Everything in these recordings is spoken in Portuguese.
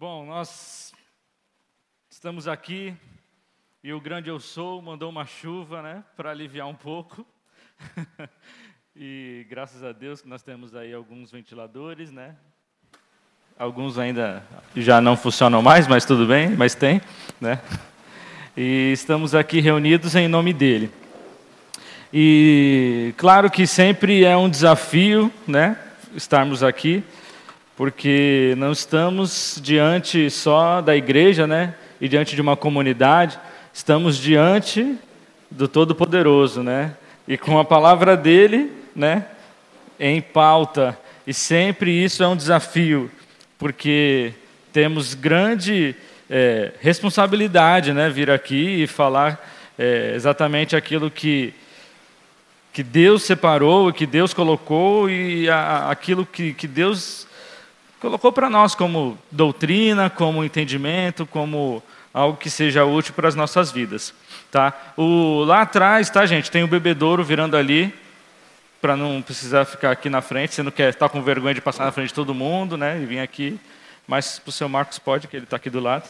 Bom, nós estamos aqui e o grande eu sou mandou uma chuva, né, para aliviar um pouco. e graças a Deus que nós temos aí alguns ventiladores, né? Alguns ainda já não funcionam mais, mas tudo bem, mas tem, né? E estamos aqui reunidos em nome dele. E claro que sempre é um desafio, né, estarmos aqui porque não estamos diante só da igreja, né? E diante de uma comunidade, estamos diante do Todo-Poderoso, né? E com a palavra dele, né? Em pauta. E sempre isso é um desafio, porque temos grande é, responsabilidade, né? Vir aqui e falar é, exatamente aquilo que que Deus separou, que Deus colocou e a, aquilo que, que Deus colocou para nós como doutrina, como entendimento, como algo que seja útil para as nossas vidas, tá? O lá atrás, tá, gente, tem o bebedouro virando ali para não precisar ficar aqui na frente, você não quer estar tá com vergonha de passar na frente de todo mundo, né? E vir aqui, mas para o seu Marcos pode, que ele está aqui do lado.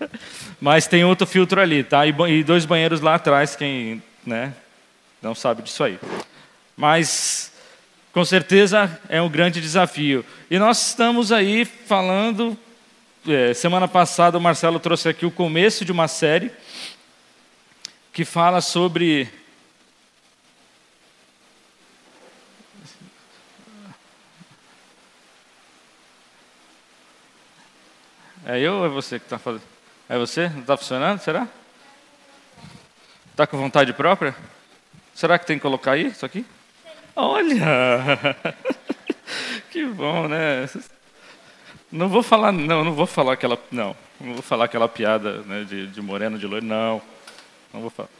mas tem outro filtro ali, tá? E, e dois banheiros lá atrás, quem, né? Não sabe disso aí. Mas com certeza é um grande desafio. E nós estamos aí falando. É, semana passada o Marcelo trouxe aqui o começo de uma série que fala sobre. É eu ou é você que está fazendo? É você? Não está funcionando? Será? Está com vontade própria? Será que tem que colocar aí isso aqui? Olha! que bom, né? Não vou falar, não, não vou falar aquela, não, não vou falar aquela piada né, de, de moreno de loiro, não, não vou falar.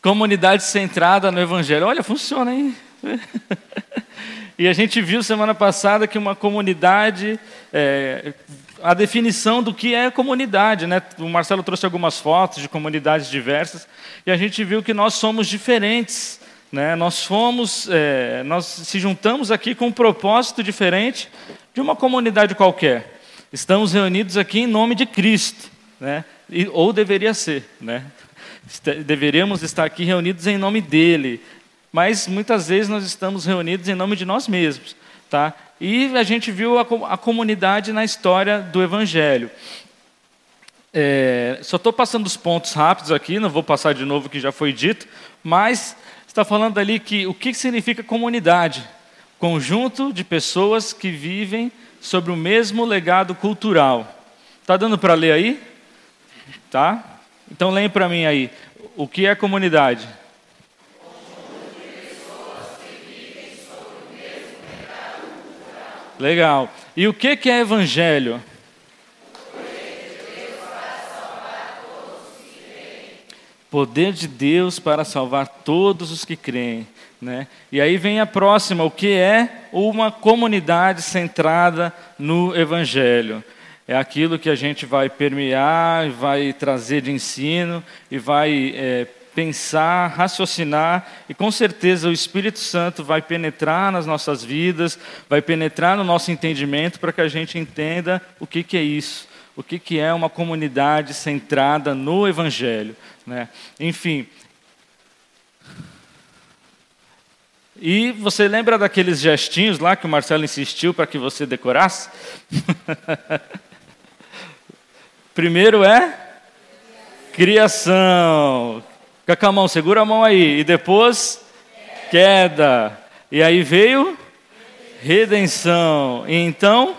Comunidade centrada no Evangelho, olha, funciona, hein? e a gente viu semana passada que uma comunidade, é, a definição do que é comunidade, né? O Marcelo trouxe algumas fotos de comunidades diversas e a gente viu que nós somos diferentes né? Nós fomos, é, nós se juntamos aqui com um propósito diferente de uma comunidade qualquer. Estamos reunidos aqui em nome de Cristo, né? E, ou deveria ser, né? Deveríamos estar aqui reunidos em nome dele, mas muitas vezes nós estamos reunidos em nome de nós mesmos, tá? E a gente viu a, a comunidade na história do Evangelho. É, só estou passando os pontos rápidos aqui, não vou passar de novo o que já foi dito, mas está falando ali que o que significa comunidade? Conjunto de pessoas que vivem sobre o mesmo legado cultural. Está dando para ler aí? Tá? Então leia para mim aí. O que é comunidade? Legal. E o que é evangelho? Poder de Deus para salvar todos os que creem. Né? E aí vem a próxima, o que é uma comunidade centrada no Evangelho. É aquilo que a gente vai permear, vai trazer de ensino e vai é, pensar, raciocinar, e com certeza o Espírito Santo vai penetrar nas nossas vidas, vai penetrar no nosso entendimento para que a gente entenda o que, que é isso, o que, que é uma comunidade centrada no Evangelho. Né? Enfim. E você lembra daqueles gestinhos lá que o Marcelo insistiu para que você decorasse? Primeiro é criação. Fica a mão, segura a mão aí. E depois queda. E aí veio redenção. E então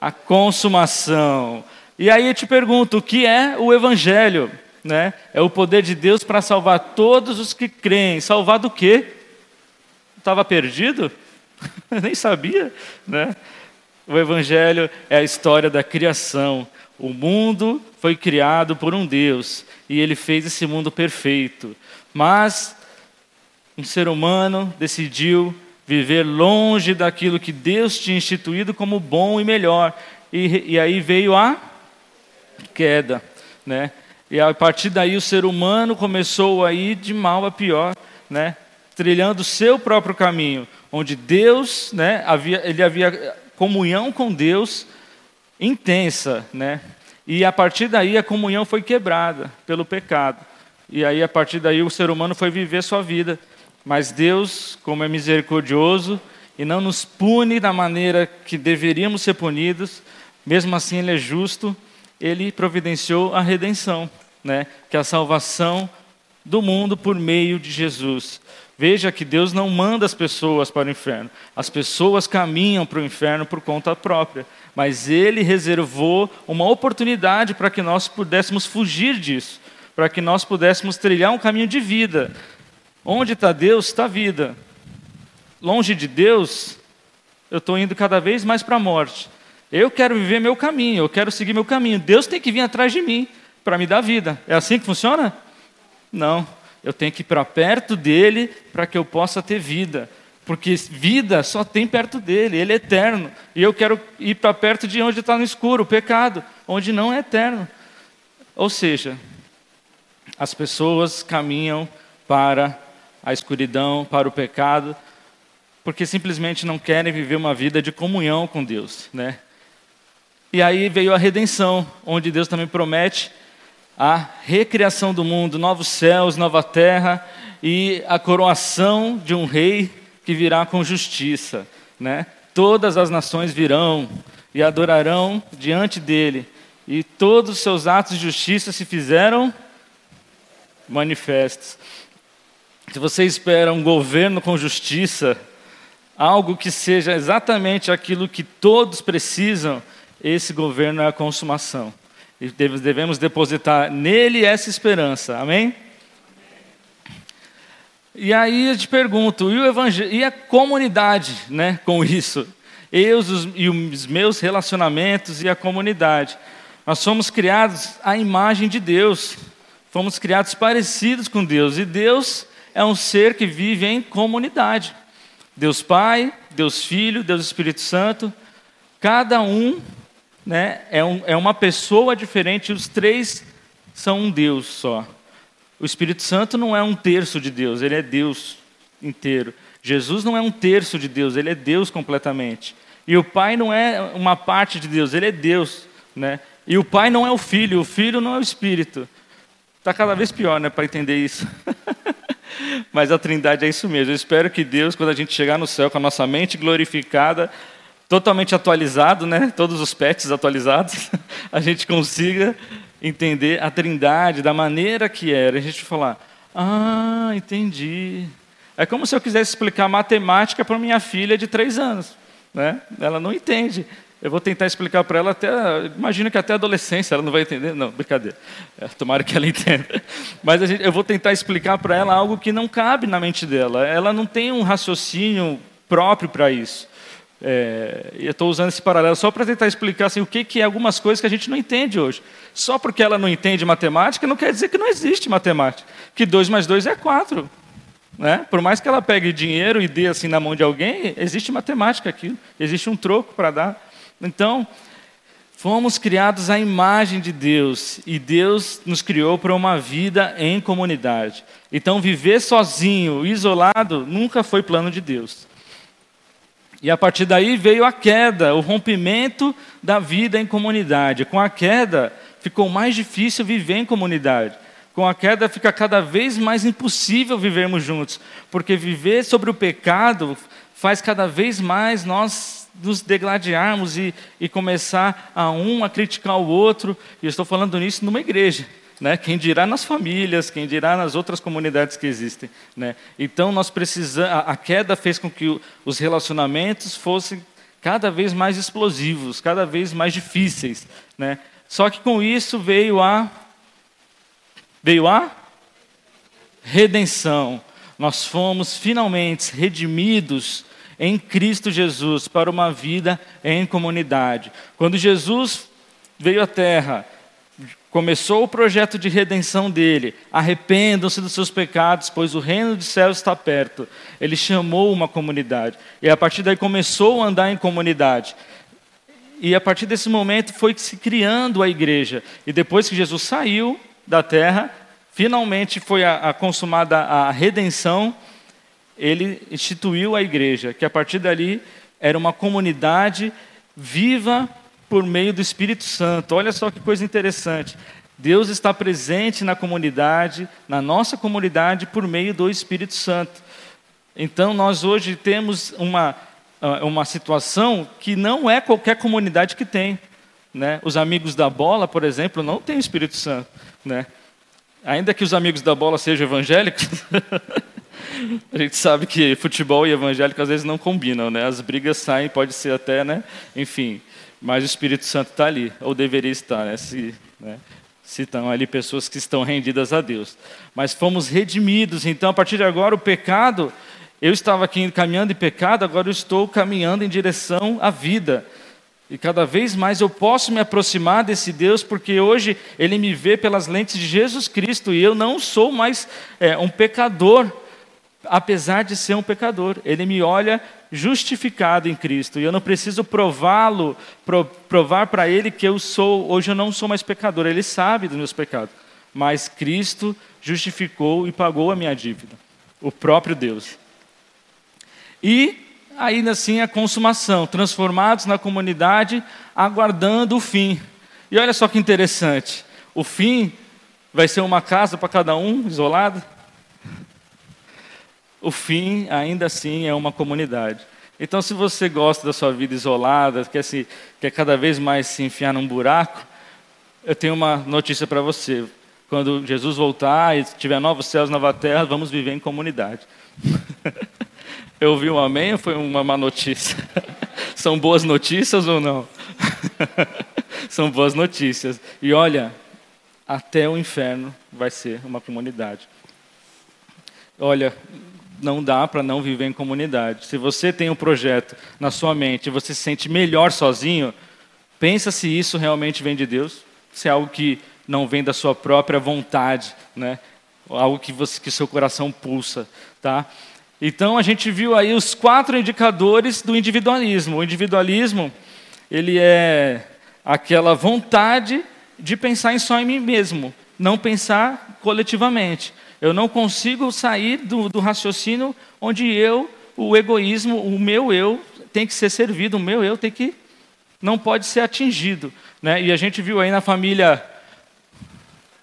a consumação. E aí eu te pergunto, o que é o evangelho? né? É o poder de Deus para salvar todos os que creem. Salvar do quê? Estava perdido? Nem sabia, né? O evangelho é a história da criação. O mundo foi criado por um Deus e ele fez esse mundo perfeito. Mas um ser humano decidiu viver longe daquilo que Deus tinha instituído como bom e melhor. E, e aí veio a queda, né? E a partir daí o ser humano começou a ir de mal a pior, né? trilhando seu próprio caminho, onde Deus, né, havia, ele havia comunhão com Deus, intensa, né? E a partir daí a comunhão foi quebrada pelo pecado. E aí a partir daí o ser humano foi viver sua vida. Mas Deus, como é misericordioso e não nos pune da maneira que deveríamos ser punidos, mesmo assim ele é justo, ele providenciou a redenção, né? Que é a salvação do mundo por meio de Jesus. Veja que Deus não manda as pessoas para o inferno. As pessoas caminham para o inferno por conta própria. Mas Ele reservou uma oportunidade para que nós pudéssemos fugir disso. Para que nós pudéssemos trilhar um caminho de vida. Onde está Deus, está a vida. Longe de Deus, eu estou indo cada vez mais para a morte. Eu quero viver meu caminho, eu quero seguir meu caminho. Deus tem que vir atrás de mim para me dar vida. É assim que funciona? Não. Eu tenho que ir para perto dele para que eu possa ter vida. Porque vida só tem perto dele, ele é eterno. E eu quero ir para perto de onde está no escuro, o pecado, onde não é eterno. Ou seja, as pessoas caminham para a escuridão, para o pecado, porque simplesmente não querem viver uma vida de comunhão com Deus, né? E aí veio a redenção, onde Deus também promete a recriação do mundo, novos céus, nova terra e a coroação de um rei que virá com justiça, né? Todas as nações virão e adorarão diante dele, e todos os seus atos de justiça se fizeram manifestos. Se você espera um governo com justiça, algo que seja exatamente aquilo que todos precisam, esse governo é a consumação. E devemos depositar nele essa esperança. Amém? E aí eu te pergunto, e, o e a comunidade né, com isso? Eu os, e os meus relacionamentos e a comunidade. Nós somos criados à imagem de Deus. Fomos criados parecidos com Deus. E Deus é um ser que vive em comunidade. Deus Pai, Deus Filho, Deus Espírito Santo. Cada um né, é, um, é uma pessoa diferente, os três são um Deus só. O Espírito Santo não é um terço de Deus, ele é Deus inteiro. Jesus não é um terço de Deus, ele é Deus completamente. E o Pai não é uma parte de Deus, ele é Deus. Né? E o Pai não é o Filho, o Filho não é o Espírito. Está cada vez pior né, para entender isso. Mas a Trindade é isso mesmo. Eu espero que Deus, quando a gente chegar no céu com a nossa mente glorificada, totalmente atualizado, né? Todos os pets atualizados, a gente consiga entender a Trindade da maneira que era. A gente falar, ah, entendi. É como se eu quisesse explicar matemática para minha filha de três anos, né? Ela não entende. Eu vou tentar explicar para ela até, imagino que até a adolescência ela não vai entender, não, brincadeira. É, tomara que ela entenda. Mas gente, eu vou tentar explicar para ela algo que não cabe na mente dela. Ela não tem um raciocínio próprio para isso. É, eu estou usando esse paralelo só para tentar explicar assim, o que, que é algumas coisas que a gente não entende hoje. Só porque ela não entende matemática, não quer dizer que não existe matemática. Que 2 mais 2 é 4. Né? Por mais que ela pegue dinheiro e dê assim na mão de alguém, existe matemática aqui, existe um troco para dar. Então, fomos criados à imagem de Deus e Deus nos criou para uma vida em comunidade. Então, viver sozinho, isolado, nunca foi plano de Deus. E a partir daí veio a queda, o rompimento da vida em comunidade. Com a queda, ficou mais difícil viver em comunidade. Com a queda, fica cada vez mais impossível vivermos juntos, porque viver sobre o pecado faz cada vez mais nós nos degladiarmos e, e começar a um a criticar o outro. E eu estou falando nisso numa igreja. Né? Quem dirá nas famílias, quem dirá nas outras comunidades que existem. Né? Então nós precisamos, a, a queda fez com que o, os relacionamentos fossem cada vez mais explosivos, cada vez mais difíceis. Né? Só que com isso veio a veio a redenção. Nós fomos finalmente redimidos em Cristo Jesus para uma vida em comunidade. Quando Jesus veio à Terra, começou o projeto de redenção dele. Arrependam-se dos seus pecados, pois o reino dos céus está perto. Ele chamou uma comunidade. E a partir daí começou a andar em comunidade. E a partir desse momento foi se criando a igreja. E depois que Jesus saiu da terra, finalmente foi a, a consumada a redenção, ele instituiu a igreja, que a partir dali era uma comunidade viva por meio do Espírito Santo. Olha só que coisa interessante. Deus está presente na comunidade, na nossa comunidade, por meio do Espírito Santo. Então, nós hoje temos uma, ah, uma situação que não é qualquer comunidade que tem. Né? Os amigos da bola, por exemplo, não têm Espírito Santo. Né? Ainda que os amigos da bola sejam evangélicos, a gente sabe que futebol e evangélico às vezes não combinam, né? As brigas saem, pode ser até, né? Enfim, mas o Espírito Santo está ali, ou deveria estar, né? Se, né? se estão ali pessoas que estão rendidas a Deus. Mas fomos redimidos, então a partir de agora o pecado, eu estava aqui caminhando em pecado, agora eu estou caminhando em direção à vida. E cada vez mais eu posso me aproximar desse Deus, porque hoje Ele me vê pelas lentes de Jesus Cristo e eu não sou mais é, um pecador, apesar de ser um pecador. Ele me olha justificado em Cristo e eu não preciso prová-lo, provar para Ele que eu sou, hoje eu não sou mais pecador. Ele sabe dos meus pecados, mas Cristo justificou e pagou a minha dívida, o próprio Deus. E ainda assim a consumação, transformados na comunidade, aguardando o fim. E olha só que interessante, o fim vai ser uma casa para cada um, isolado? O fim, ainda assim, é uma comunidade. Então, se você gosta da sua vida isolada, quer, se, quer cada vez mais se enfiar num buraco, eu tenho uma notícia para você. Quando Jesus voltar e tiver novos céus, nova terra, vamos viver em comunidade. Eu ouvi um amém ou foi uma má notícia? São boas notícias ou não? São boas notícias. E olha, até o inferno vai ser uma comunidade. Olha, não dá para não viver em comunidade. Se você tem um projeto na sua mente e você se sente melhor sozinho, pensa se isso realmente vem de Deus, se é algo que não vem da sua própria vontade, né? Algo que você que seu coração pulsa, tá? Então a gente viu aí os quatro indicadores do individualismo. O individualismo, ele é aquela vontade de pensar em só em mim mesmo, não pensar coletivamente. Eu não consigo sair do, do raciocínio onde eu, o egoísmo, o meu eu tem que ser servido, o meu eu tem que não pode ser atingido, né? E a gente viu aí na família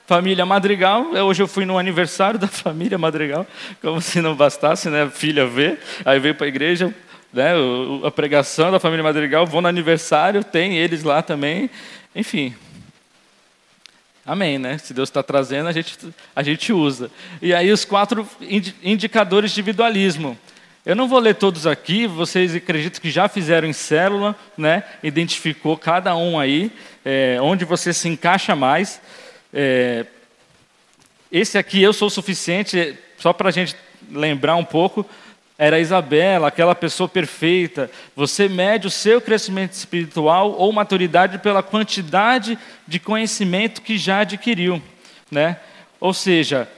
família Madrigal. É, hoje eu fui no aniversário da família Madrigal, como se não bastasse, né? Filha ver, aí veio para a igreja, né? A pregação da família Madrigal. Vou no aniversário, tem eles lá também. Enfim. Amém, né? Se Deus está trazendo, a gente, a gente usa. E aí os quatro indicadores de individualismo. Eu não vou ler todos aqui, vocês acreditam que já fizeram em célula, né? Identificou cada um aí, é, onde você se encaixa mais. É, esse aqui, eu sou suficiente, só para a gente lembrar um pouco, era Isabela, aquela pessoa perfeita. Você mede o seu crescimento espiritual ou maturidade pela quantidade de conhecimento que já adquiriu, né? Ou seja,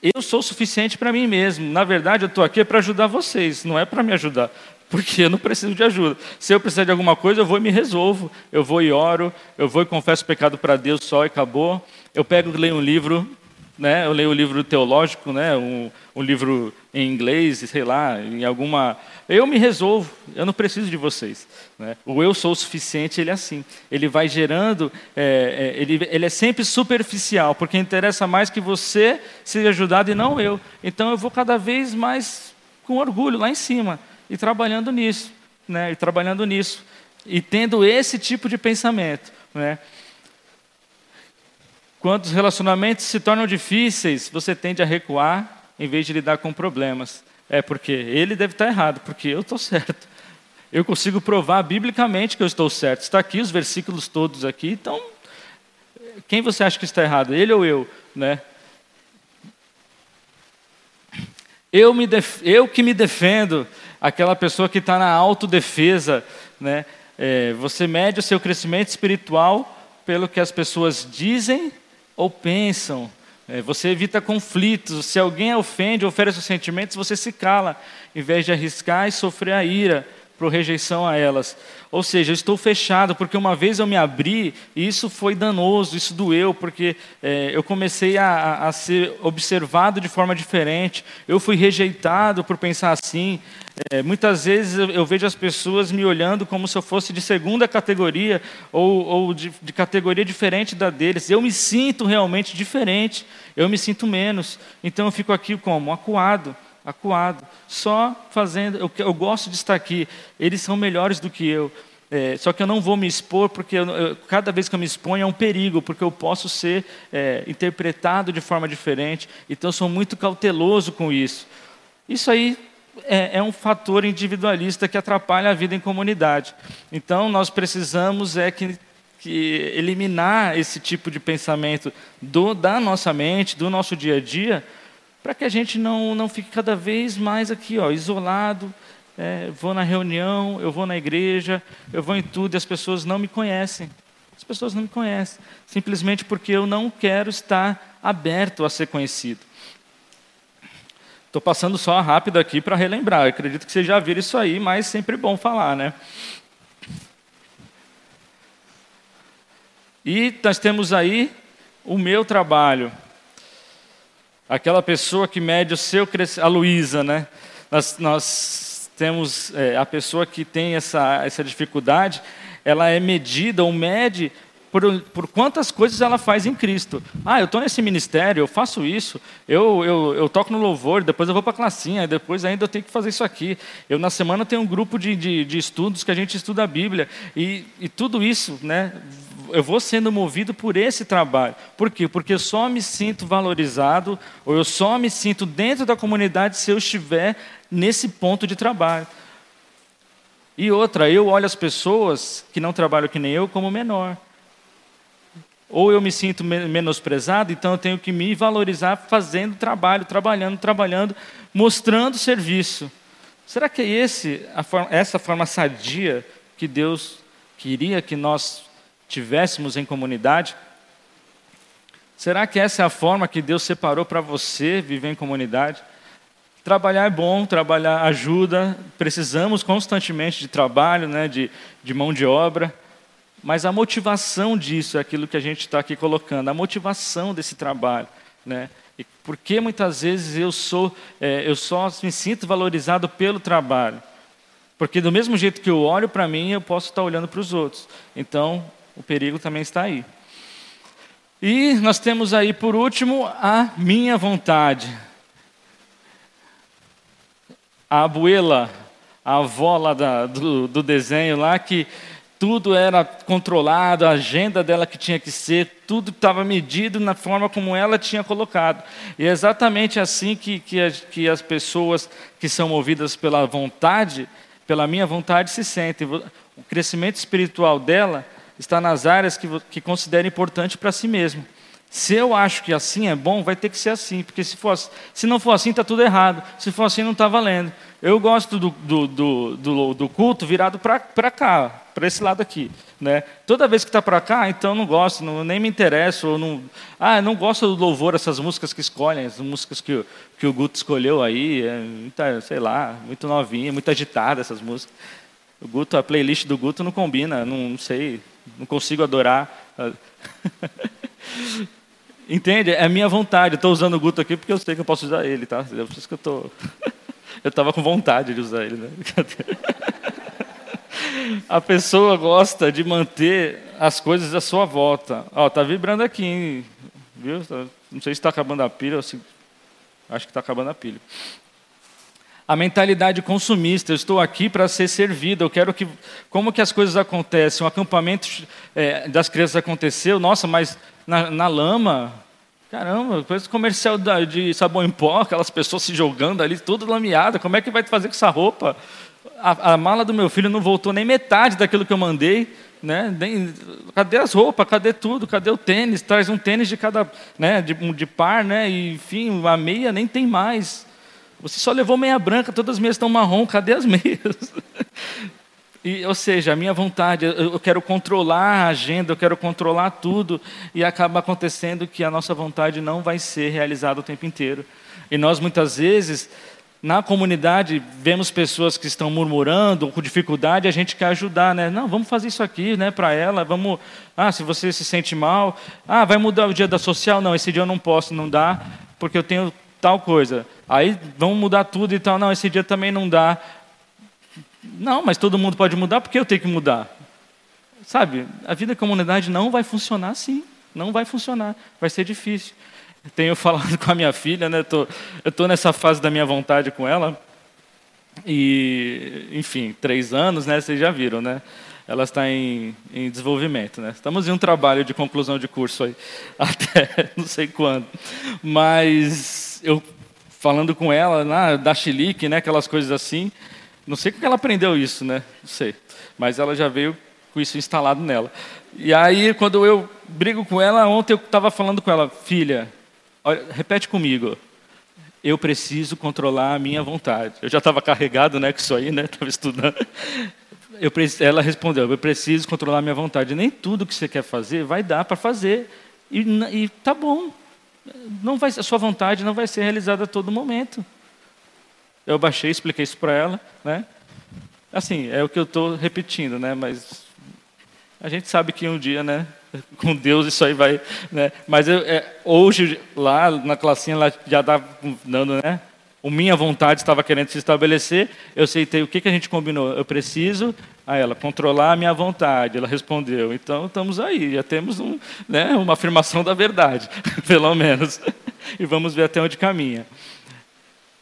eu sou suficiente para mim mesmo. Na verdade, eu estou aqui para ajudar vocês, não é para me ajudar, porque eu não preciso de ajuda. Se eu precisar de alguma coisa, eu vou e me resolvo. Eu vou e oro, eu vou e confesso o pecado para Deus só e acabou. Eu pego e leio um livro, né? Eu leio um livro teológico, né? Um, um livro em inglês, sei lá, em alguma. Eu me resolvo. Eu não preciso de vocês. Né? O eu sou o suficiente. Ele é assim. Ele vai gerando. É, é, ele, ele é sempre superficial, porque interessa mais que você seja ajudado e não eu. Então eu vou cada vez mais com orgulho lá em cima e trabalhando nisso, né? E trabalhando nisso e tendo esse tipo de pensamento, né? Quando os relacionamentos se tornam difíceis, você tende a recuar em vez de lidar com problemas. É porque ele deve estar errado, porque eu estou certo. Eu consigo provar biblicamente que eu estou certo. Está aqui os versículos todos aqui. Então, quem você acha que está errado? Ele ou eu, né? Eu, me def... eu que me defendo, aquela pessoa que está na autodefesa, né? É, você mede o seu crescimento espiritual pelo que as pessoas dizem ou pensam. É, você evita conflitos. Se alguém ofende, oferece os sentimentos, você se cala, em vez de arriscar e sofrer a ira por rejeição a elas. Ou seja, eu estou fechado, porque uma vez eu me abri e isso foi danoso, isso doeu, porque é, eu comecei a, a, ser observado de forma diferente, eu fui rejeitado por pensar assim, É, muitas vezes eu, vejo as pessoas me olhando como se eu fosse de segunda categoria ou, ou de, de, categoria diferente da deles. Eu me sinto realmente diferente, eu me sinto menos. Então eu fico aqui como? Acuado, acuado. Só fazendo. Eu, eu gosto de estar aqui. Eles são melhores do que eu. É, só que eu não vou me expor, porque eu, eu, cada vez que eu me exponho é um perigo, porque eu posso ser é, interpretado de forma diferente. Então eu sou muito cauteloso com isso. Isso aí é, é, um fator individualista que atrapalha a vida em comunidade. Então, nós precisamos é que, que eliminar esse tipo de pensamento do, da nossa mente, do nosso dia a dia, para que a gente não, não fique cada vez mais aqui, ó, isolado. É, vou na reunião, eu vou na igreja, eu vou em tudo e as pessoas não me conhecem. As pessoas não me conhecem, simplesmente porque eu não quero estar aberto a ser conhecido. Estou passando só rápido aqui para relembrar. Eu acredito que vocês já viram isso aí, mas sempre bom falar, né? E nós temos aí o meu trabalho. Aquela pessoa que mede o seu crescimento, a Luísa, né? Nós, nós temos é, a pessoa que tem essa, essa dificuldade, ela é medida ou mede por, por quantas coisas ela faz em Cristo. Ah, eu estou nesse ministério, eu faço isso, eu, eu, eu toco no louvor, depois eu vou para a classinha, depois ainda eu tenho que fazer isso aqui. Eu, na semana, tenho um grupo de, de, de estudos que a gente estuda a Bíblia. E, e tudo isso, né, eu vou sendo movido por esse trabalho. Por quê? Porque eu só me sinto valorizado, ou eu só me sinto dentro da comunidade se eu estiver nesse ponto de trabalho. E outra, eu olho as pessoas que não trabalham que nem eu como menor. Ou eu me sinto menosprezado, então eu tenho que me valorizar fazendo trabalho, trabalhando, trabalhando, mostrando serviço. Será que é esse, forma, essa forma sadia que Deus queria que nós tivéssemos em comunidade? Será que essa é a forma que Deus separou para você viver em comunidade? Trabalhar é bom, trabalhar ajuda, precisamos constantemente de trabalho, né, de, de mão de obra. Mas a motivação disso é aquilo que a gente está aqui colocando, a motivação desse trabalho. Né? E por que muitas vezes eu, sou, é, eu só me sinto valorizado pelo trabalho? Porque do mesmo jeito que eu olho para mim, eu posso estar olhando para os outros. Então, o perigo também está aí. E nós temos aí, por último, a minha vontade. A abuela, a avó lá da, do, do desenho lá, que tudo era controlado, a agenda dela que tinha que ser, tudo estava medido na forma como ela tinha colocado. E é exatamente assim que, que, as, que as pessoas que são movidas pela vontade, pela minha vontade, se sentem. O crescimento espiritual dela está nas áreas que, que considera importante para si mesmo. Se eu acho que assim é bom, vai ter que ser assim, porque se, for, se não for assim, está tudo errado. Se for assim, não está valendo. Eu gosto do, do, do, do, do culto virado para cá, para esse lado aqui. Né? Toda vez que está para cá, então não gosto, não, nem me interesso. Não, ah, não gosto do louvor, essas músicas que escolhem, as músicas que, o, que o Guto escolheu aí, é muita, sei lá, muito novinha, muito agitada essas músicas. O Guto, a playlist do Guto não combina, não, não sei, não consigo adorar. Entende? É a minha vontade. Estou usando o Guto aqui porque eu sei que eu posso usar ele, tá? É por isso que eu. Tô... Eu estava com vontade de usar ele, né? A pessoa gosta de manter as coisas à sua volta. Ó, tá vibrando aqui, hein? viu? Não sei se está acabando a pilha se... Acho que está acabando a pilha. A mentalidade consumista, eu estou aqui para ser servido, eu quero que... Como que as coisas acontecem? O acampamento é, das crianças aconteceu, nossa, mas na, na lama, Caramba, depois comercial de sabão em pó, aquelas pessoas se jogando ali, tudo lameada, como é que vai fazer com essa roupa? A, a, mala do meu filho não voltou nem metade daquilo que eu mandei, né? Nem, cadê as roupas? Cadê tudo? Cadê o tênis? Traz um tênis de cada, né? De, de par, né? E, enfim, a meia nem tem mais. Você só levou meia branca, todas as meias estão marrom, cadê as meias? E, ou seja, a minha vontade, eu quero controlar a agenda, eu quero controlar tudo, e acaba acontecendo que a nossa vontade não vai ser realizada o tempo inteiro. E nós, muitas vezes, na comunidade, vemos pessoas que estão murmurando, com dificuldade, a gente quer ajudar, né? Não, vamos fazer isso aqui, né, para ela, vamos... Ah, se você se sente mal, ah, vai mudar o dia da social? Não, esse dia eu não posso, não dá, porque eu tenho tal coisa. Aí vamos mudar tudo e tal, não, esse dia também não dá Não, mas todo mundo pode mudar, por que eu tenho que mudar? Sabe, a vida em comunidade não vai funcionar assim. Não vai funcionar, vai ser difícil. Tenho falado com a minha filha, né? Tô, eu estou nessa fase da minha vontade com ela. E, enfim, três anos, né? Vocês já viram, né? Ela está em, em desenvolvimento, né? Estamos em um trabalho de conclusão de curso aí, até não sei quando. Mas eu falando com ela, na, da chilique, né? Aquelas coisas assim. Não sei como ela aprendeu isso, né? Não sei. Mas ela já veio com isso instalado nela. E aí, quando eu brigo com ela, ontem eu estava falando com ela, filha, olha, repete comigo. Eu preciso controlar a minha vontade. Eu já estava carregado, né, com isso aí, né? Estava estudando. Eu, ela respondeu: Eu preciso controlar a minha vontade. Nem tudo que você quer fazer vai dar para fazer. E, e tá bom. Não vai, a sua vontade não vai ser realizada a todo momento. Eu baixei, expliquei isso para ela, né? Assim, é o que eu estou repetindo, né? Mas a gente sabe que um dia, né, com Deus isso aí vai, né? Mas eu, é, hoje lá na classinha ela já estava dando, né? O minha vontade estava querendo se estabelecer. Eu aceitei o que que a gente combinou. Eu preciso, a ela controlar a minha vontade. Ela respondeu. Então estamos aí, já temos um, né, uma afirmação da verdade, pelo menos. E vamos ver até onde caminha.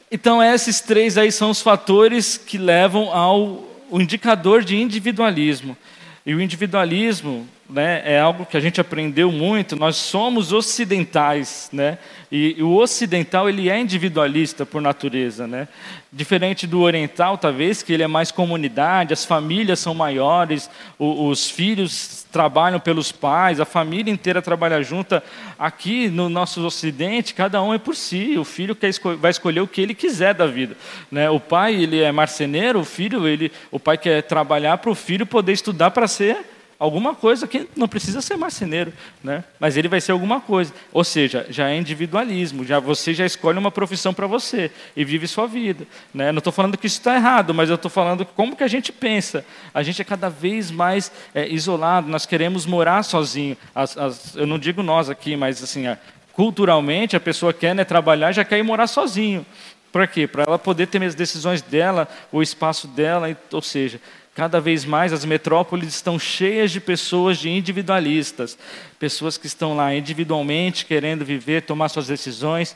Então esses três aí são os fatores que levam ao o indicador de individualismo. E o individualismo né, é algo que a gente aprendeu muito. Nós somos ocidentais, né? E, e, o ocidental ele é individualista por natureza, né? Diferente do oriental, talvez, que ele é mais comunidade, as famílias são maiores, o, os filhos trabalham pelos pais, a família inteira trabalha junta. Aqui no nosso ocidente, cada um é por si. O filho quer esco vai escolher o que ele quiser da vida, né? O pai ele é marceneiro, o filho ele, o pai quer trabalhar para o filho poder estudar para ser alguma coisa que não precisa ser marceneiro, né? mas ele vai ser alguma coisa. Ou seja, já é individualismo, já você já escolhe uma profissão para você e vive sua vida. Né? Não estou falando que isso está errado, mas eu estou falando como que a gente pensa. A gente é cada vez mais é, isolado, nós queremos morar sozinho. As, as, eu não digo nós aqui, mas assim, culturalmente a pessoa quer né, trabalhar, já quer ir morar sozinho. Para quê? Para ela poder ter as decisões dela, o espaço dela, ou seja, Cada vez mais as metrópoles estão cheias de pessoas de individualistas, pessoas que estão lá individualmente querendo viver, tomar suas decisões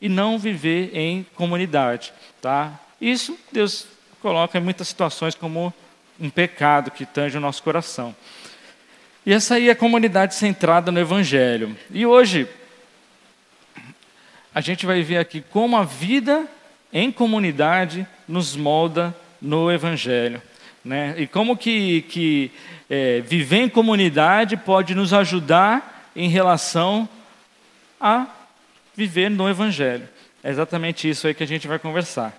e não viver em comunidade, tá? Isso Deus coloca em muitas situações como um pecado que tange o nosso coração. E essa aí é a comunidade centrada no evangelho. E hoje a gente vai ver aqui como a vida em comunidade nos molda no evangelho. Né? E como que, que é, viver em comunidade pode nos ajudar em relação a viver no Evangelho. É exatamente isso aí que a gente vai conversar.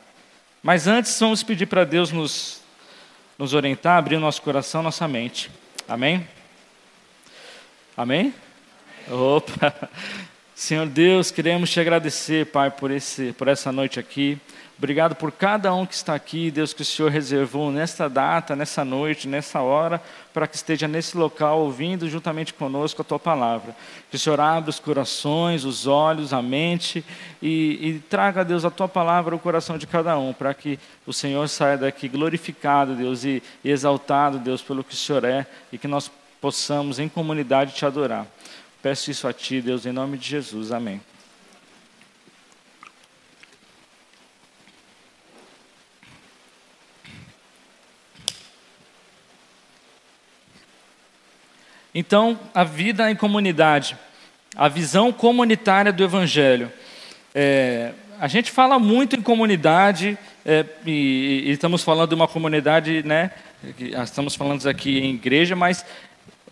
Mas antes, vamos pedir para Deus nos, nos orientar, abrir nosso coração, nossa mente. Amém? Amém? Opa! Senhor Deus, queremos te agradecer, Pai, por, esse, por essa noite aqui. Obrigado por cada um que está aqui, Deus, que o Senhor reservou nesta data, nessa noite, nessa hora, para que esteja nesse local ouvindo juntamente conosco a tua palavra. Que o Senhor abra os corações, os olhos, a mente e, e traga, Deus, a tua palavra ao coração de cada um, para que o Senhor saia daqui glorificado, Deus, e, e exaltado, Deus, pelo que o Senhor é e que nós possamos em comunidade te adorar. Peço isso a ti, Deus, em nome de Jesus. Amém. Então, a vida em comunidade, a visão comunitária do Evangelho. É, a gente fala muito em comunidade, é, e, e, estamos falando de uma comunidade, né? Estamos falando aqui em igreja, mas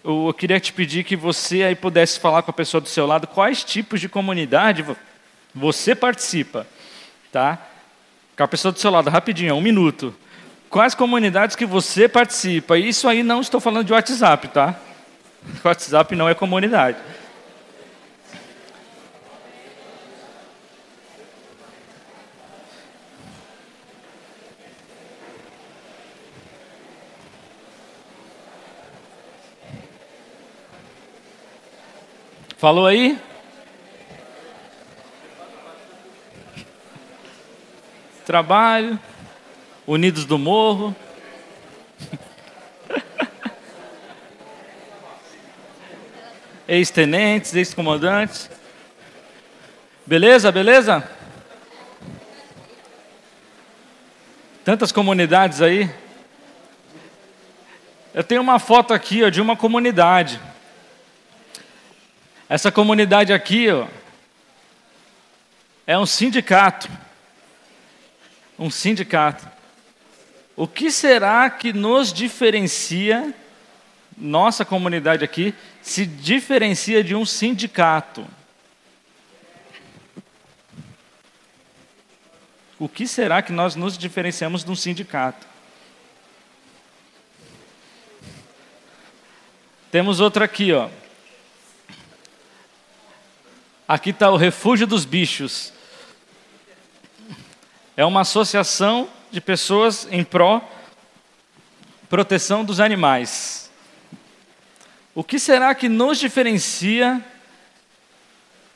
eu queria te pedir que você aí pudesse falar com a pessoa do seu lado quais tipos de comunidade você participa, tá? Com a pessoa do seu lado, rapidinho, um minuto. Quais comunidades que você participa? Isso aí não estou falando de WhatsApp, tá? WhatsApp não é comunidade. Falou aí? Trabalho, Unidos do Morro, ex-tenentes, ex-comandantes. Beleza, beleza? Tantas comunidades aí. Eu tenho uma foto aqui ó, de uma comunidade. Essa comunidade aqui ó, é um sindicato. Um sindicato. O que será que nos diferencia, nossa comunidade aqui, se diferencia de um sindicato? O que será que nós nos diferenciamos de um sindicato? Temos outra aqui, ó. Aqui está o Refúgio dos Bichos. É uma associação de pessoas em pró proteção dos animais. O que será que nos diferencia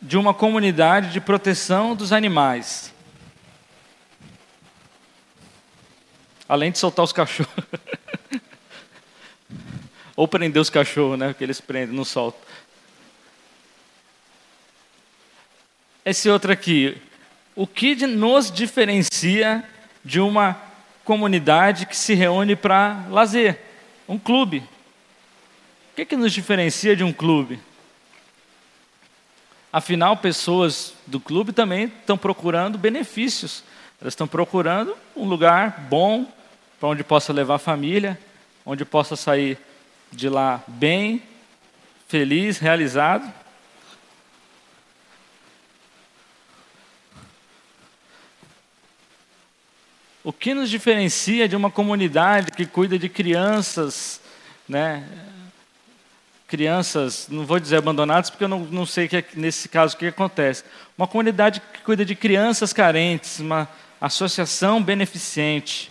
de uma comunidade de proteção dos animais? Além de soltar os cachorros. Ou prender os cachorros, né? Que eles prendem, não soltam. Esse outro aqui. O que nos diferencia de uma comunidade que se reúne para lazer? Um clube. O que, que nos diferencia de um clube? Afinal, pessoas do clube também estão procurando benefícios. Elas estão procurando um lugar bom para onde possa levar a família, onde possa sair de lá bem, feliz, realizado. O que nos diferencia de uma comunidade que cuida de crianças, né? Crianças, não vou dizer abandonadas, porque eu não, não sei que, nesse caso o que acontece. Uma comunidade que cuida de crianças carentes, uma associação beneficente.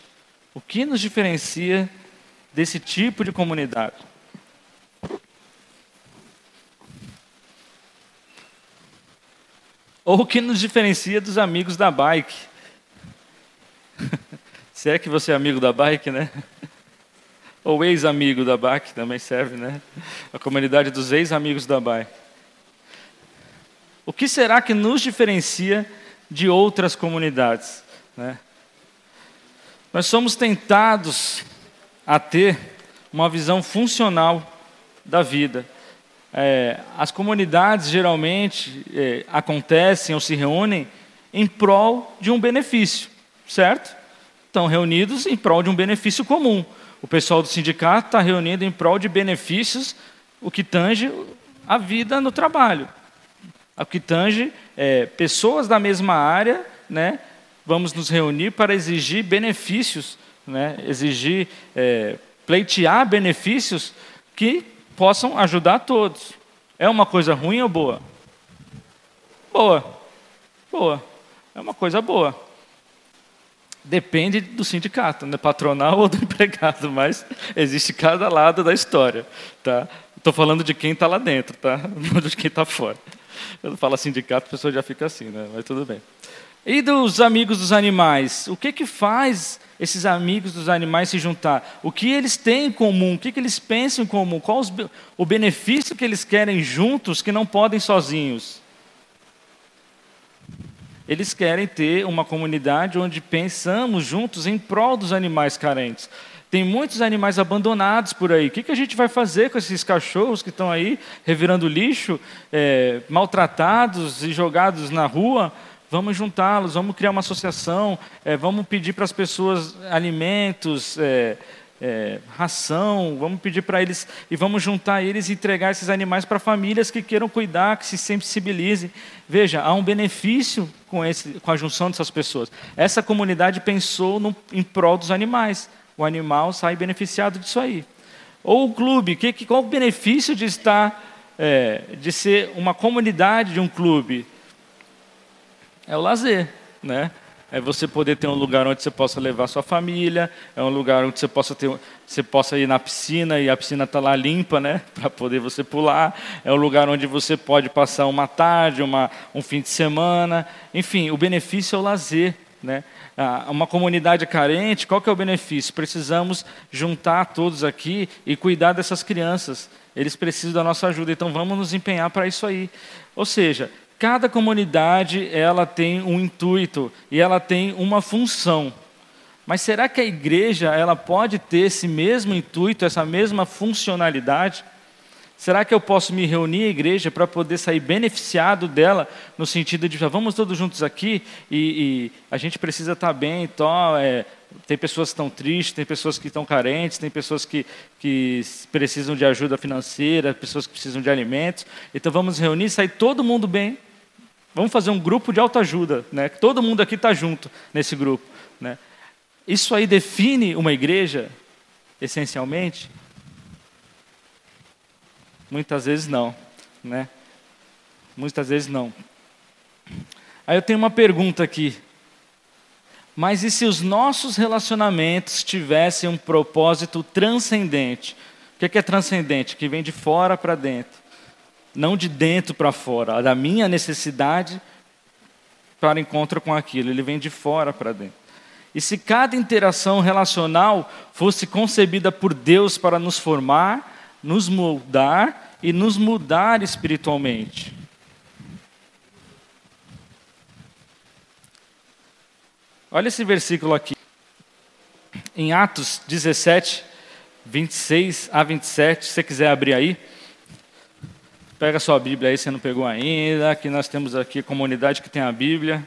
O que nos diferencia desse tipo de comunidade? Ou o que nos diferencia dos amigos da bike? Se é que você é amigo da bike, né? Ou ex-amigo da bike também serve, né? A comunidade dos ex-amigos da bike. O que será que nos diferencia de outras comunidades? Né? Nós somos tentados a ter uma visão funcional da vida. É, as comunidades geralmente é, acontecem ou se reúnem em prol de um benefício, certo? Estão reunidos em prol de um benefício comum. O pessoal do sindicato está reunido em prol de benefícios, o que tange a vida no trabalho, o que tange é, pessoas da mesma área, né? Vamos nos reunir para exigir benefícios, né? Exigir, é, pleitear benefícios que possam ajudar todos. É uma coisa ruim ou boa? Boa. Boa. É uma coisa boa. Depende do sindicato, né? patronal ou do empregado, mas existe cada lado da história. Tá? Estou falando de quem está lá dentro, tá? não de quem está fora. Eu falo sindicato, a pessoa já fica assim, né? mas tudo bem. E dos amigos dos animais? O que, que faz esses amigos dos animais se juntar? O que eles têm em comum? O que, que eles pensam em comum? Qual os, o benefício que eles querem juntos que não podem sozinhos? Eles querem ter uma comunidade onde pensamos juntos em prol dos animais carentes. Tem muitos animais abandonados por aí. O que, a gente vai fazer com esses cachorros que estão aí revirando lixo, é, maltratados e jogados na rua? Vamos juntá-los, vamos criar uma associação, é, vamos pedir para as pessoas alimentos, é, é, ração, vamos pedir para eles e vamos juntar eles e entregar esses animais para famílias que queiram cuidar, que se sensibilizem. Veja, há um benefício com, esse, com a junção dessas pessoas. Essa comunidade pensou no, em prol dos animais. O animal sai beneficiado disso aí. Ou o clube, que, que, qual o benefício de estar, é, de ser uma comunidade de um clube? é o lazer, né? É você poder ter um lugar onde você possa levar sua família, é um lugar onde você possa ter, você possa ir na piscina e a piscina está lá limpa, né, para poder você pular. É um lugar onde você pode passar uma tarde, uma, um fim de semana. Enfim, o benefício é o lazer, né? Uma comunidade carente, qual que é o benefício? Precisamos juntar todos aqui e cuidar dessas crianças Eles precisam da nossa ajuda, então vamos nos empenhar para isso aí. Ou seja, cada comunidade ela tem um intuito e ela tem uma função. Mas será que a igreja ela pode ter esse mesmo intuito, essa mesma funcionalidade? Será que eu posso me reunir à igreja para poder sair beneficiado dela, no sentido de vamos todos juntos aqui e, e a gente precisa estar bem, então, é, tem pessoas que estão tristes, tem pessoas que estão carentes, tem pessoas que, que precisam de ajuda financeira, pessoas que precisam de alimentos. Então vamos reunir, sair todo mundo bem. Vamos fazer um grupo de autoajuda, né? Todo mundo aqui está junto nesse grupo, né? Isso aí define uma igreja, essencialmente? Muitas vezes não, né? Muitas vezes não. Aí eu tenho uma pergunta aqui. Mas e se os nossos relacionamentos tivessem um propósito transcendente? O que é transcendente? Que vem de fora para dentro. Não de dentro para fora. Da minha necessidade para encontro com aquilo. Ele vem de fora para dentro. E se cada interação relacional fosse concebida por Deus para nos formar, nos moldar e nos mudar espiritualmente. Olha esse versículo aqui. Em Atos 17, 26 a 27, se você quiser abrir aí. Pega sua Bíblia aí, se não pegou ainda. Aqui nós temos aqui comunidade que tem a Bíblia.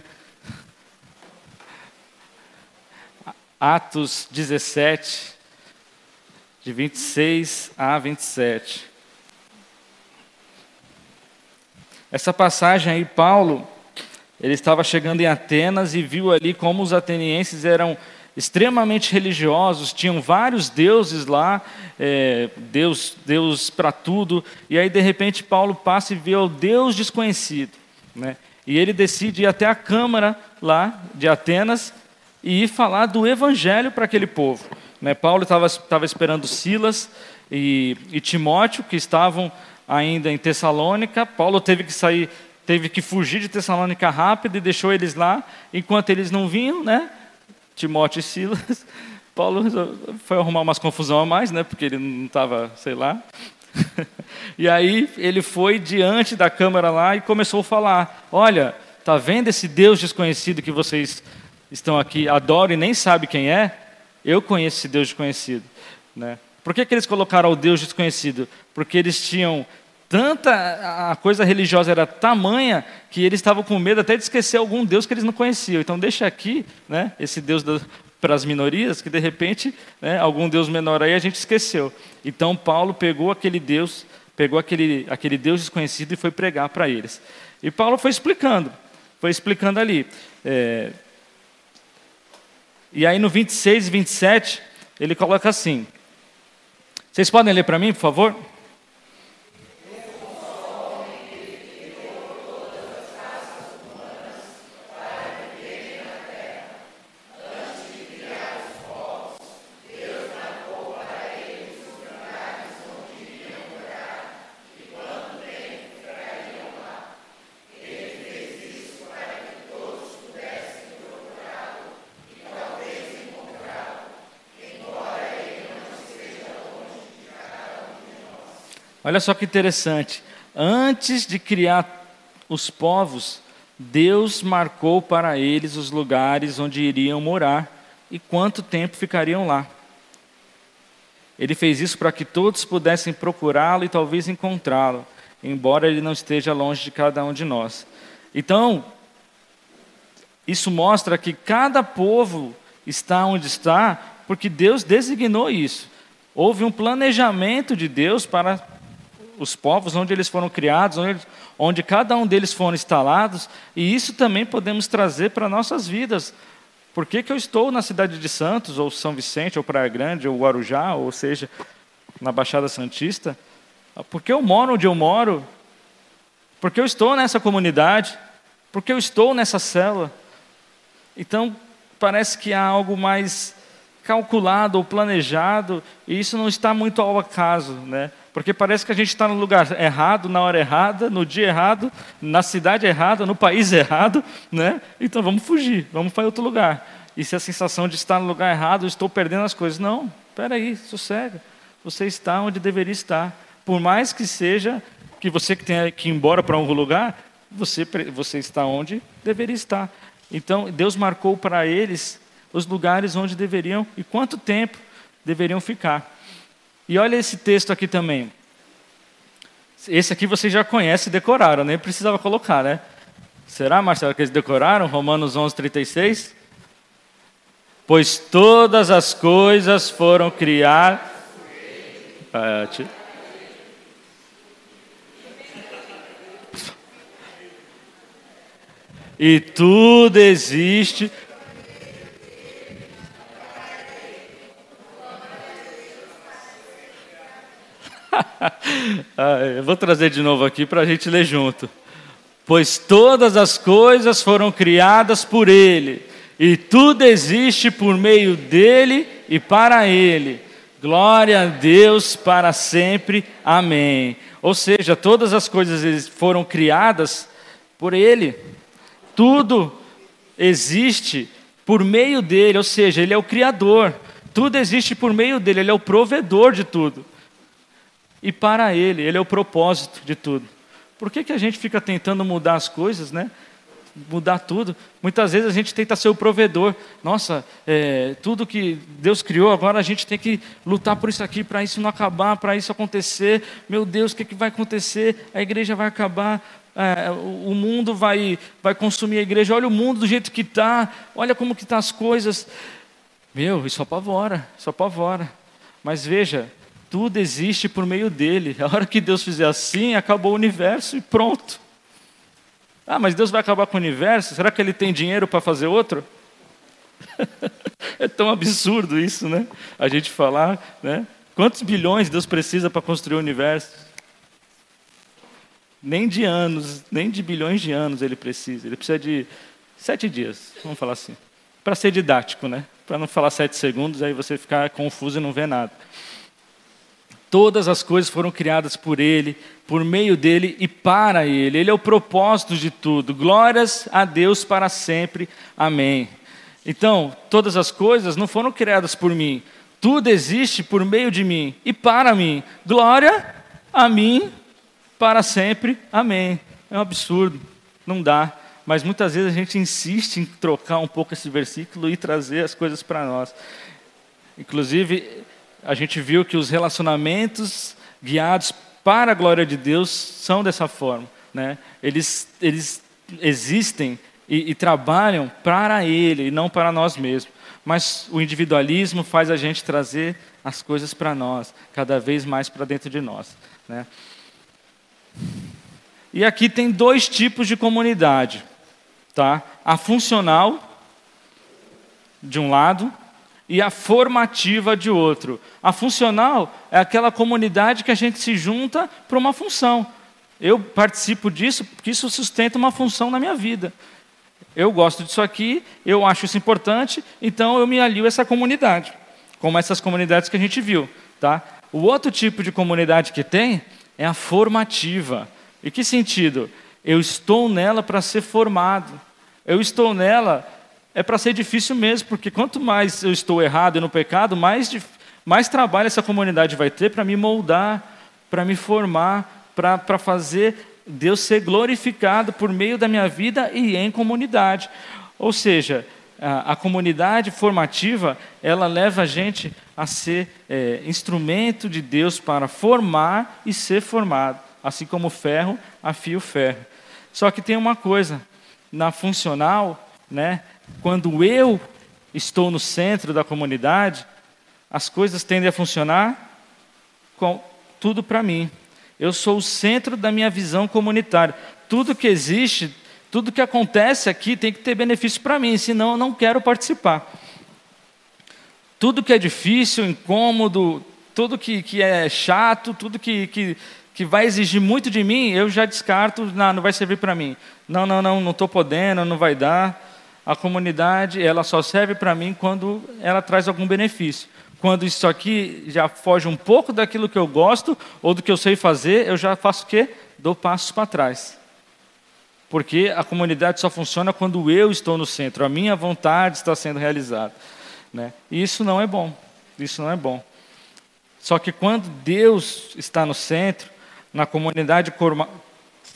Atos 17, de 26 a 27. Essa passagem aí, Paulo, ele estava chegando em Atenas e viu ali como os atenienses eram extremamente religiosos, tinham vários deuses lá, é, Deus, Deus para tudo, e aí de repente Paulo passa e vê o Deus desconhecido, né? E ele decide ir até a câmara lá de Atenas e ir falar do evangelho para aquele povo. Né? Paulo estava esperando Silas e, e Timóteo, que estavam ainda em Tessalônica. Paulo teve que sair, teve que fugir de Tessalônica rápido e deixou eles lá, enquanto eles não vinham, né? Timóteo e Silas. Paulo foi arrumar umas confusão a mais, né? Porque ele não estava, sei lá. e aí ele foi diante da câmara lá e começou a falar: Olha, tá vendo esse Deus desconhecido que vocês estão aqui, adoram e nem sabem quem é? Eu conheço esse Deus desconhecido. Né? Por que, que eles colocaram o Deus desconhecido? Porque eles tinham tanta. A coisa religiosa era tamanha que eles estavam com medo até de esquecer algum Deus que eles não conheciam. Então, deixa aqui né, esse Deus para as minorias, que de repente né, algum Deus menor aí a gente esqueceu. Então, Paulo pegou aquele Deus, pegou aquele, aquele Deus desconhecido e foi pregar para eles. E Paulo foi explicando, foi explicando ali. É, e aí no 26 e 27, ele coloca assim. Vocês podem ler para mim, por favor? Olha só que interessante. Antes de criar os povos, Deus marcou para eles os lugares onde iriam morar e quanto tempo ficariam lá. Ele fez isso para que todos pudessem procurá-lo e talvez encontrá-lo, embora ele não esteja longe de cada um de nós. Então, isso mostra que cada povo está onde está porque Deus designou isso. Houve um planejamento de Deus para os povos onde eles foram criados, onde, onde cada um deles foram instalados, e isso também podemos trazer para nossas vidas. Por que, que eu estou na cidade de Santos, ou São Vicente, ou Praia Grande, ou Guarujá, ou seja, na Baixada Santista? Porque eu moro onde eu moro? Porque eu estou nessa comunidade? Porque eu estou nessa cela? Então, parece que há algo mais calculado ou planejado, e isso não está muito ao acaso, né? Porque parece que a gente está no lugar errado, na hora errada, no dia errado, na cidade errada, no país errado, né? Então vamos fugir, vamos para outro lugar. E se a sensação de estar no lugar errado, estou perdendo as coisas. Não, espera aí, sossega. Você está onde deveria estar. por mais que seja que você que tenha que ir embora para um lugar, você, você está onde deveria estar. Então, Deus marcou para eles os lugares onde deveriam e quanto tempo deveriam ficar. E olha esse texto aqui também. Esse aqui vocês já conhecem e decoraram, nem precisava colocar, né? Será, Marcelo, que eles decoraram? Romanos 11, 36? Pois todas as coisas foram criadas. Ah, e tudo existe. eu vou trazer de novo aqui para a gente ler junto. Pois todas as coisas foram criadas por Ele, e tudo existe por meio dele e para Ele. Glória a Deus para sempre. Amém. Ou seja, todas as coisas foram criadas por Ele. Tudo existe por meio dele, ou seja, ele é o criador. Tudo existe por meio dele, ele é o provedor de tudo. E para ele, ele é o propósito de tudo. Por que, que a gente fica tentando mudar as coisas, né? Mudar tudo. Muitas vezes a gente tenta ser o provedor. Nossa, é, tudo que Deus criou, agora a gente tem que lutar por isso aqui, para isso não acabar, para isso acontecer. Meu Deus, o que, que vai acontecer? A igreja vai acabar é, o mundo vai, vai consumir a igreja, olha o mundo do jeito que está, olha como que estão tá as coisas. Meu, isso apavora, isso apavora. Mas veja, tudo existe por meio dele. A hora que Deus fizer assim, acabou o universo e pronto. Ah, mas Deus vai acabar com o universo? Será que ele tem dinheiro para fazer outro? é tão absurdo isso, né? A gente falar, né? Quantos bilhões Deus precisa para construir o universo? nem de anos, nem de bilhões de anos ele precisa. Ele precisa de sete dias, vamos falar assim. Para ser didático, né? Para não falar sete segundos, aí você ficar confuso e não ver nada. Todas as coisas foram criadas por Ele, por meio dele e para Ele. Ele é o propósito de tudo. Glórias a Deus para sempre. Amém. Então, todas as coisas não foram criadas por mim. Tudo existe por meio de mim e para mim. Glória a mim para sempre, amém. É um absurdo, não dá. Mas muitas vezes a gente insiste em trocar um pouco esse versículo e trazer as coisas para nós. Inclusive, a gente viu que os relacionamentos guiados para a glória de Deus são dessa forma. Né? Eles, eles existem e, e trabalham para Ele e não para nós mesmos. Mas o individualismo faz a gente trazer as coisas para nós, cada vez mais para dentro de nós. Né? E aqui tem dois tipos de comunidade, tá? A funcional de um lado e a formativa de outro. A funcional é aquela comunidade que a gente se junta para uma função. Eu participo disso porque isso sustenta uma função na minha vida. Eu gosto disso aqui, eu acho isso importante, então eu me alio a essa comunidade, como essas comunidades que a gente viu, tá? O outro tipo de comunidade que tem é a formativa. Em que sentido? Eu estou nela para ser formado. Eu estou nela é para ser difícil mesmo, porque quanto mais eu estou errado e no pecado, mais, mais trabalho essa comunidade vai ter para me moldar, para me formar, para fazer Deus ser glorificado por meio da minha vida e em comunidade. Ou seja, a, a comunidade formativa, ela leva a gente a ser é, instrumento de Deus para formar e ser formado, assim como o ferro afia o ferro. Só que tem uma coisa, na funcional, né, quando eu estou no centro da comunidade, as coisas tendem a funcionar com tudo para mim. Eu sou o centro da minha visão comunitária. Tudo que existe, tudo que acontece aqui tem que ter benefício para mim, senão eu não quero participar. Tudo que é difícil, incômodo, tudo que, que é chato, tudo que, que, que vai exigir muito de mim, eu já descarto, não, não vai servir para mim. Não, não, não, não estou podendo, não vai dar. A comunidade, ela só serve para mim quando ela traz algum benefício. Quando isso aqui já foge um pouco daquilo que eu gosto ou do que eu sei fazer, eu já faço o quê? Dou passos para trás. Porque a comunidade só funciona quando eu estou no centro, a minha vontade está sendo realizada. Né? E isso não é bom. Isso não é bom. Só que quando Deus está no centro, na comunidade,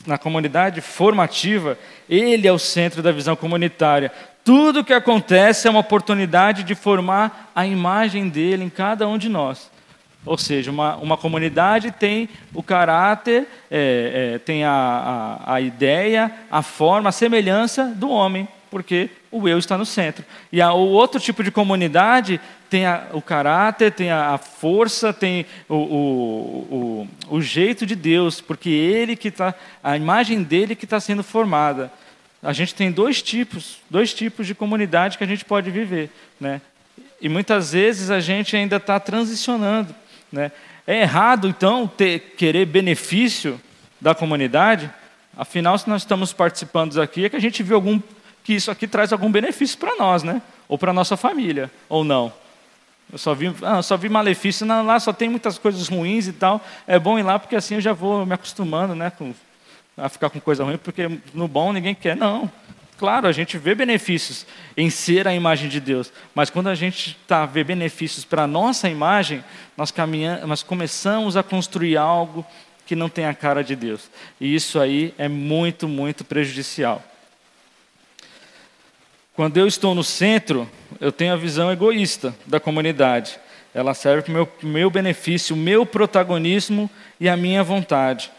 na comunidade formativa, Ele é o centro da visão comunitária. Tudo que acontece é uma oportunidade de formar a imagem dele em cada um de nós. Ou seja, uma, uma comunidade tem o caráter, é, é, tem a, a, a, ideia, a forma, a semelhança do homem, porque o eu está no centro. E o outro tipo de comunidade tem a, o caráter, tem a, a força, tem o, o, o, o, jeito de Deus, porque ele que está, a imagem dele que está sendo formada. A gente tem dois tipos, dois tipos de comunidade que a gente pode viver, né? E muitas vezes a gente ainda está transicionando. Né? É errado, então, ter, querer benefício da comunidade? Afinal, se nós estamos participando aqui, é que a gente viu algum, que isso aqui traz algum benefício para nós, né? ou para a nossa família, ou não. Eu só vi, ah, só vi malefício, não, lá só tem muitas coisas ruins e tal. É bom ir lá porque assim eu já vou me acostumando né, com, a ficar com coisa ruim, porque no bom ninguém quer. Não, Claro, a gente vê benefícios em ser a imagem de Deus, mas quando a gente tá, vê benefícios para a nossa imagem, nós, caminhamos, nós começamos a construir algo que não tem a cara de Deus. E isso aí é muito, muito prejudicial. Quando eu estou no centro, eu tenho a visão egoísta da comunidade. Ela serve para o meu, meu benefício, o meu protagonismo e a minha vontade.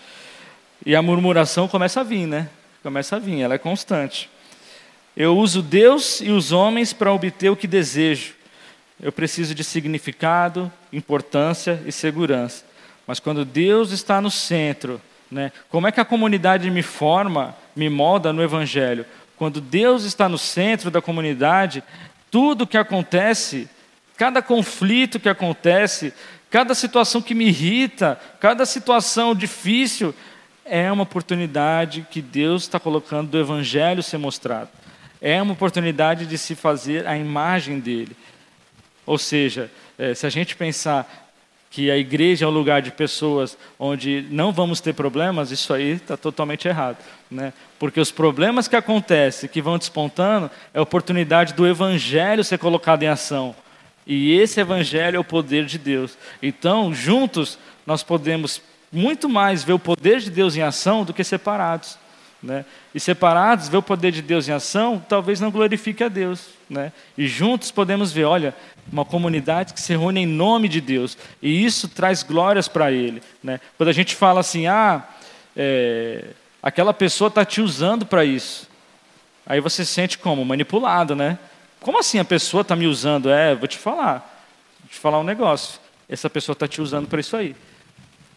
E a murmuração começa a vir, né? Começa a vir, ela é constante. Eu uso Deus e os homens para obter o que desejo. Eu preciso de significado, importância e segurança. Mas quando Deus está no centro, né, como é que a comunidade me forma, me molda no Evangelho? Quando Deus está no centro da comunidade, tudo que acontece, cada conflito que acontece, cada situação que me irrita, cada situação difícil, é uma oportunidade que Deus está colocando do Evangelho ser mostrado. É uma oportunidade de se fazer a imagem dele. Ou seja, é, se a gente pensar que a igreja é um lugar de pessoas onde não vamos ter problemas, isso aí está totalmente errado. Né? Porque os problemas que acontecem, que vão despontando, é a oportunidade do evangelho ser colocado em ação. E esse evangelho é o poder de Deus. Então, juntos, nós podemos muito mais ver o poder de Deus em ação do que separados. Né? E separados, ver o poder de Deus em ação, talvez não glorifique a Deus. Né? E juntos podemos ver, olha, uma comunidade que se reúne em nome de Deus. E isso traz glórias para Ele. Né? Quando a gente fala assim, ah, é, aquela pessoa está te usando para isso. Aí você se sente como? Manipulado, né? Como assim a pessoa está me usando? É, vou te falar. Vou te falar um negócio. Essa pessoa está te usando para isso aí.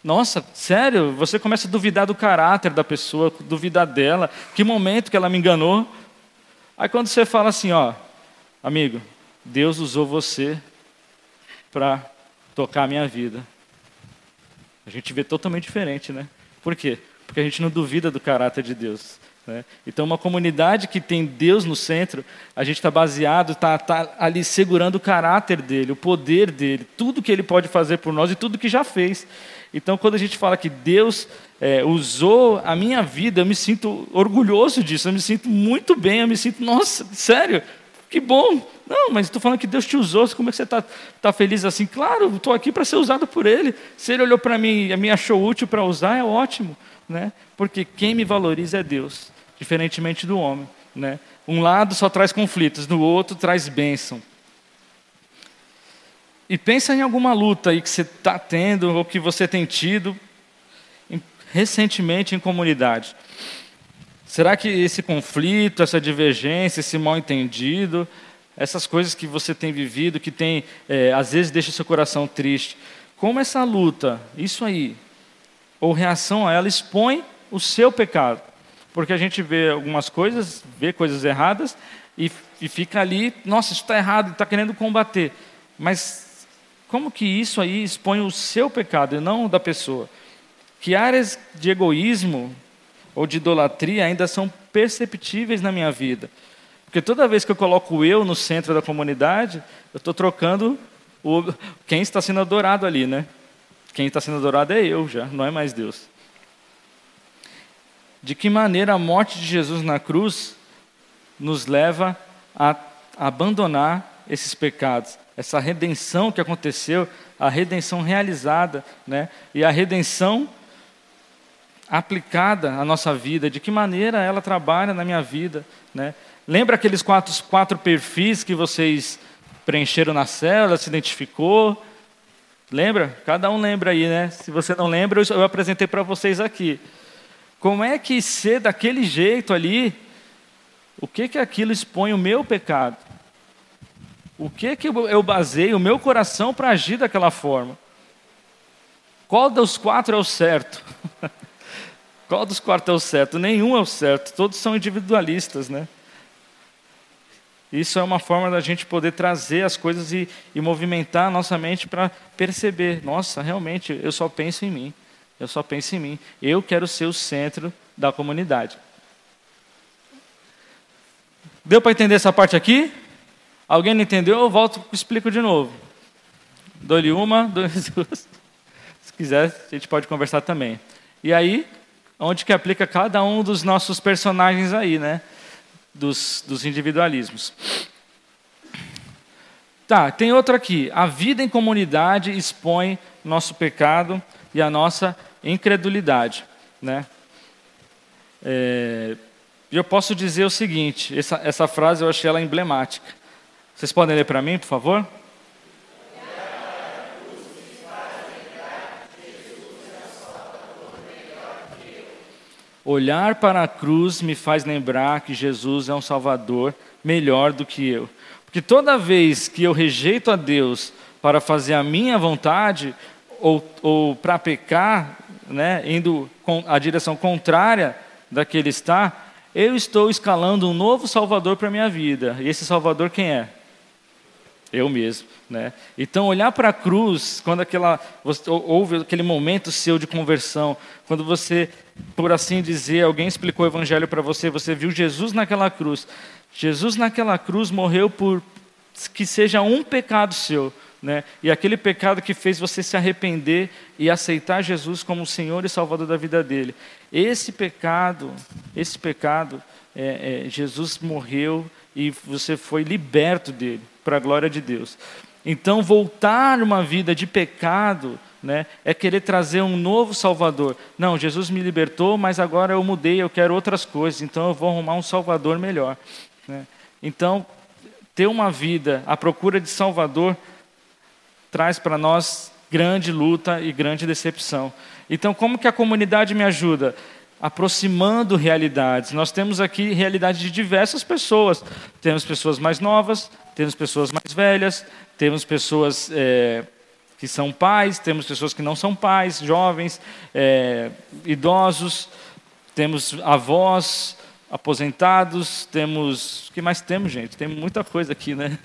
Nossa, sério? Você começa a duvidar do caráter da pessoa, duvidar dela, que momento que ela me enganou. Aí quando você fala assim, ó, amigo, Deus usou você para tocar a minha vida. A gente vê totalmente diferente, né? Por quê? Porque a gente não duvida do caráter de Deus. Né? Então, uma comunidade que tem Deus no centro, a gente está baseado, está tá ali segurando o caráter dele, o poder dele, tudo que ele pode fazer por nós e tudo que já fez. Então, quando a gente fala que Deus é, usou a minha vida, eu me sinto orgulhoso disso, eu me sinto muito bem, eu me sinto, nossa, sério, que bom. Não, mas estou falando que Deus te usou, como é que você está tá feliz assim? Claro, estou aqui para ser usado por Ele. Se Ele olhou para mim e me achou útil para usar, é ótimo. Né? Porque quem me valoriza é Deus, diferentemente do homem. Né? Um lado só traz conflitos, no outro traz bênção. E pensa em alguma luta aí que você está tendo ou que você tem tido recentemente em comunidade. Será que esse conflito, essa divergência, esse mal entendido, essas coisas que você tem vivido, que tem é, às vezes deixa seu coração triste, como essa luta, isso aí, ou reação a ela expõe o seu pecado? Porque a gente vê algumas coisas, vê coisas erradas e, e fica ali, nossa, isso está errado, está querendo combater. Mas como que isso aí expõe o seu pecado e não o da pessoa? Que áreas de egoísmo ou de idolatria ainda são perceptíveis na minha vida? Porque toda vez que eu coloco o eu no centro da comunidade, eu estou trocando o, quem está sendo adorado ali, né? Quem está sendo adorado é eu já, não é mais Deus. De que maneira a morte de Jesus na cruz nos leva a abandonar esses pecados, essa redenção que aconteceu a redenção realizada, né? E a redenção aplicada à nossa vida, de que maneira ela trabalha na minha vida, né? Lembra aqueles quatro, quatro perfis que vocês preencheram na célula, se identificou? Lembra? Cada um lembra aí, né? Se você não lembra, eu apresentei para vocês aqui. Como é que ser daquele jeito ali, o que que aquilo expõe o meu pecado? O que que eu baseio o meu coração para agir daquela forma? Qual dos quatro é o certo? Qual dos quatro é o certo? Nenhum é o certo, todos são individualistas, né? Isso é uma forma da gente poder trazer as coisas e, e movimentar a nossa mente para perceber: nossa, realmente, eu só penso em mim. Eu só penso em mim. Eu quero ser o centro da comunidade. Deu para entender essa parte aqui? Alguém não entendeu? Eu volto e explico de novo. Dou-lhe uma, dou-lhe duas. Se quiser, a gente pode conversar também. E aí, onde que aplica cada um dos nossos personagens aí, né? Dos, dos individualismos. Tá, tem outro aqui. A vida em comunidade expõe nosso pecado e a nossa incredulidade. Né? É, eu posso dizer o seguinte: essa, essa frase eu achei ela emblemática. Vocês podem ler para mim, por favor? Olhar para a cruz me faz lembrar que Jesus é um Salvador melhor do que eu. Porque toda vez que eu rejeito a Deus para fazer a minha vontade, ou, ou para pecar, né, indo a direção contrária da que Ele está, eu estou escalando um novo Salvador para a minha vida. E esse Salvador quem é? Eu mesmo. Né? Então, olhar para a cruz, quando aquela, você, houve aquele momento seu de conversão, quando você, por assim dizer, alguém explicou o Evangelho para você, você viu Jesus naquela cruz. Jesus naquela cruz morreu por que seja um pecado seu, né? E aquele pecado que fez você se arrepender e aceitar Jesus como Senhor e Salvador da vida dele. Esse pecado, esse pecado, é, é, Jesus morreu e você foi liberto dele para a glória de Deus. Então, voltar uma vida de pecado né, é querer trazer um novo Salvador. Não, Jesus me libertou, mas agora eu mudei, eu quero outras coisas, então eu vou arrumar um Salvador melhor. Né? Então, ter uma vida à procura de Salvador traz para nós grande luta e grande decepção. Então, como que a comunidade me ajuda? aproximando realidades. Nós temos aqui realidade de diversas pessoas. Temos pessoas mais novas, temos pessoas mais velhas, temos pessoas é, que são pais, temos pessoas que não são pais, jovens, é, idosos, temos avós, aposentados, temos. O que mais temos, gente? Tem muita coisa aqui, né?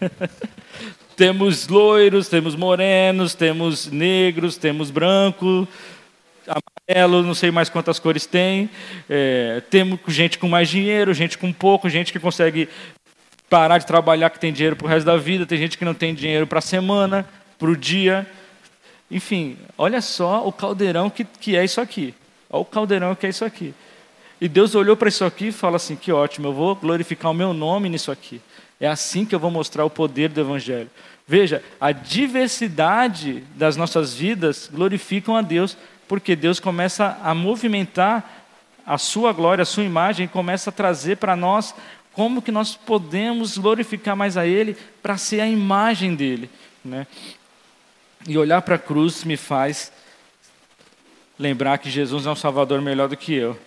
temos loiros, temos morenos, temos negros, temos branco, amarelo, não sei mais quantas cores tem. É, temos gente com mais dinheiro, gente com pouco, gente que consegue parar de trabalhar que tem dinheiro para o resto da vida, tem gente que não tem dinheiro para a semana, para o dia. Enfim, olha só o caldeirão que, que é isso aqui. Olha o caldeirão que é isso aqui. E Deus olhou para isso aqui e fala assim: que ótimo, eu vou glorificar o meu nome nisso aqui. É assim que eu vou mostrar o poder do Evangelho. Veja, a diversidade das nossas vidas glorificam a Deus, porque Deus começa a movimentar a sua glória, a sua imagem, e começa a trazer para nós como que nós podemos glorificar mais a Ele para ser a imagem dele. Né? E olhar para a cruz me faz lembrar que Jesus é um Salvador melhor do que eu.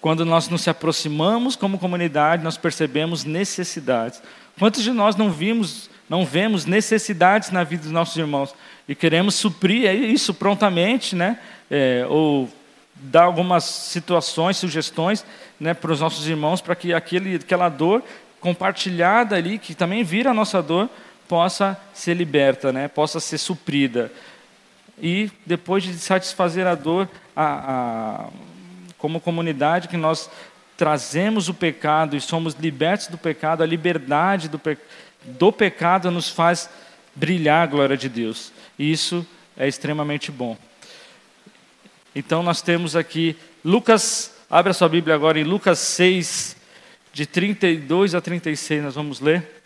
Quando nós nos aproximamos como comunidade, nós percebemos necessidades. Quantos de nós não vimos, não vemos necessidades na vida dos nossos irmãos? e queremos suprir isso prontamente, né? É, ou dar algumas situações, sugestões né, para os nossos irmãos, para que aquele, aquela dor compartilhada ali, que também vira a nossa dor, possa ser liberta, né, possa ser suprida. E depois de satisfazer a dor, a, a, como comunidade que nós trazemos o pecado e somos libertos do pecado, a liberdade do, pe, do pecado nos faz brilhar a glória de Deus. E isso é extremamente bom. Então nós temos aqui Lucas, abre a sua Bíblia agora em Lucas 6, de 32 a 36, nós vamos ler.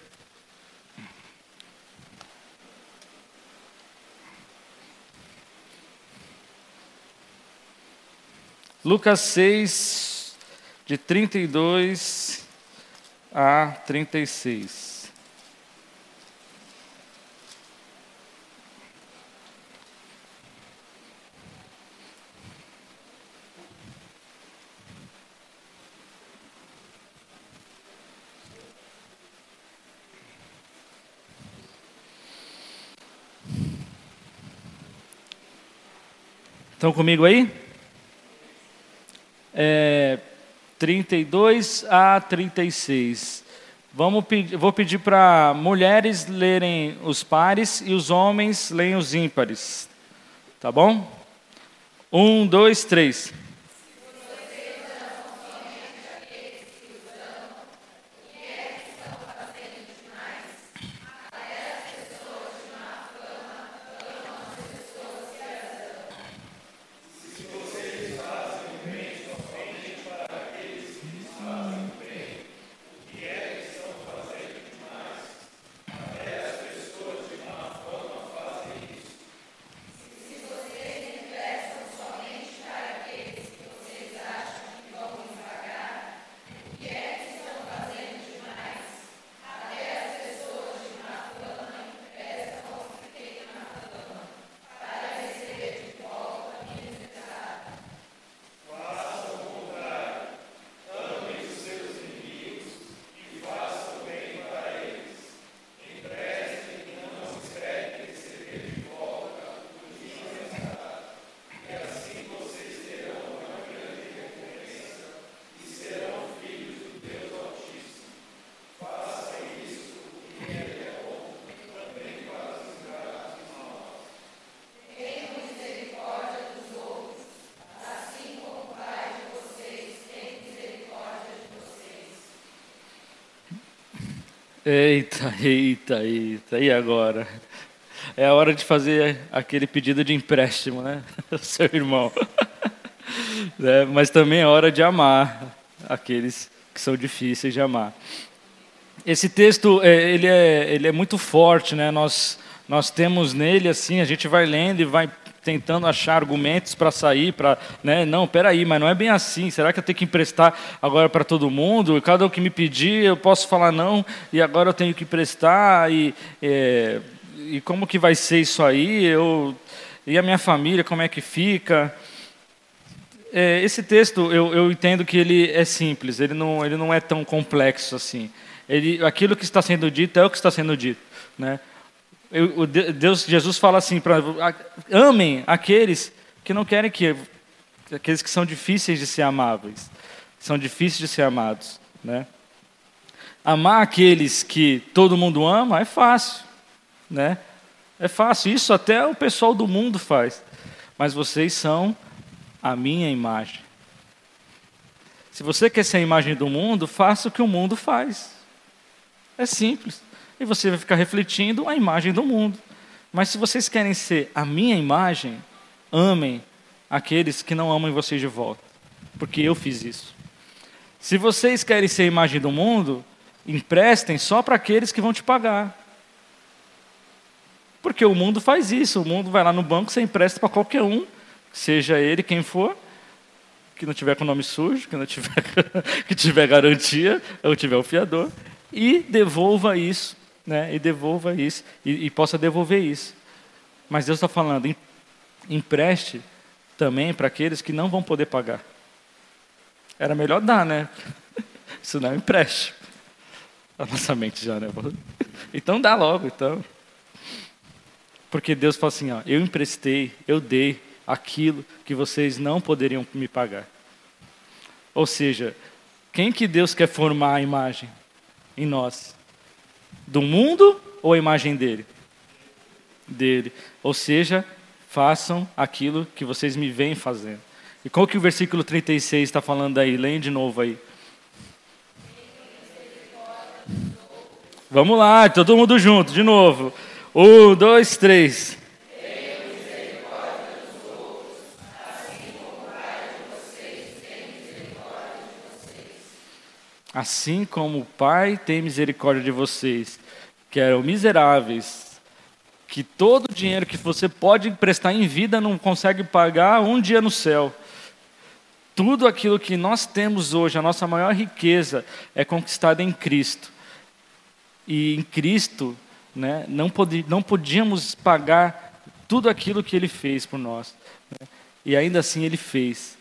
Lucas 6, de 32 a 36. Estão comigo aí? É, 32 a 36. Vamos pedir, vou pedir para mulheres lerem os pares e os homens leem os ímpares. Tá bom? Um, dois, três. Eita, eita, eita, e agora? É a hora de fazer aquele pedido de empréstimo, né? Seu irmão. É, mas também é hora de amar aqueles que são difíceis de amar. Esse texto, é, ele é, ele é muito forte, né? Nós, nós temos nele, assim, a gente vai lendo e vai tentando achar argumentos para sair, para, né, não, peraí, mas não é bem assim, será que eu tenho que emprestar agora para todo mundo? Cada um que me pedir, eu posso falar não, e agora eu tenho que emprestar, e, é, e como que vai ser isso aí? Eu, e a minha família, como é que fica? É, esse texto, eu, eu entendo que ele é simples, ele não, ele não é tão complexo assim. Ele, aquilo que está sendo dito é o que está sendo dito, né? Deus, Jesus fala assim para amem aqueles que não querem que aqueles que são difíceis de ser amáveis, são difíceis de ser amados, né? Amar aqueles que todo mundo ama é fácil, né? É fácil, isso até o pessoal do mundo faz. Mas vocês são a minha imagem. Se você quer ser a imagem do mundo, faça o que o mundo faz. É simples e você vai ficar refletindo a imagem do mundo. Mas se vocês querem ser a minha imagem, amem aqueles que não amam vocês de volta, porque eu fiz isso. Se vocês querem ser a imagem do mundo, emprestem só para aqueles que vão te pagar. Porque o mundo faz isso, o mundo vai lá no banco, você empresta para qualquer um, seja ele quem for, que não tiver com nome sujo, que não tiver que tiver garantia, ou tiver o fiador, e devolva isso né, e devolva isso, e, e possa devolver isso. Mas Deus está falando, empreste também para aqueles que não vão poder pagar. Era melhor dar, né? Isso não é empreste. A nossa mente já, né? Então dá logo, então. Porque Deus fala assim, ó, eu emprestei, eu dei aquilo que vocês não poderiam me pagar. Ou seja, quem que Deus quer formar a imagem? Em nós do mundo ou a imagem dele? Dele. Ou seja, façam aquilo que vocês me veem fazendo. E qual que o versículo 36 está falando aí? Leia de novo aí. Vamos lá, todo mundo junto, de novo. Um, dois, três. Assim como o Pai tem misericórdia de vocês, que eram miseráveis, que todo o dinheiro que você pode emprestar em vida não consegue pagar um dia no céu. Tudo aquilo que nós temos hoje, a nossa maior riqueza, é conquistada em Cristo. E em Cristo, né, não, não podíamos pagar tudo aquilo que Ele fez por nós. Né? E ainda assim Ele fez.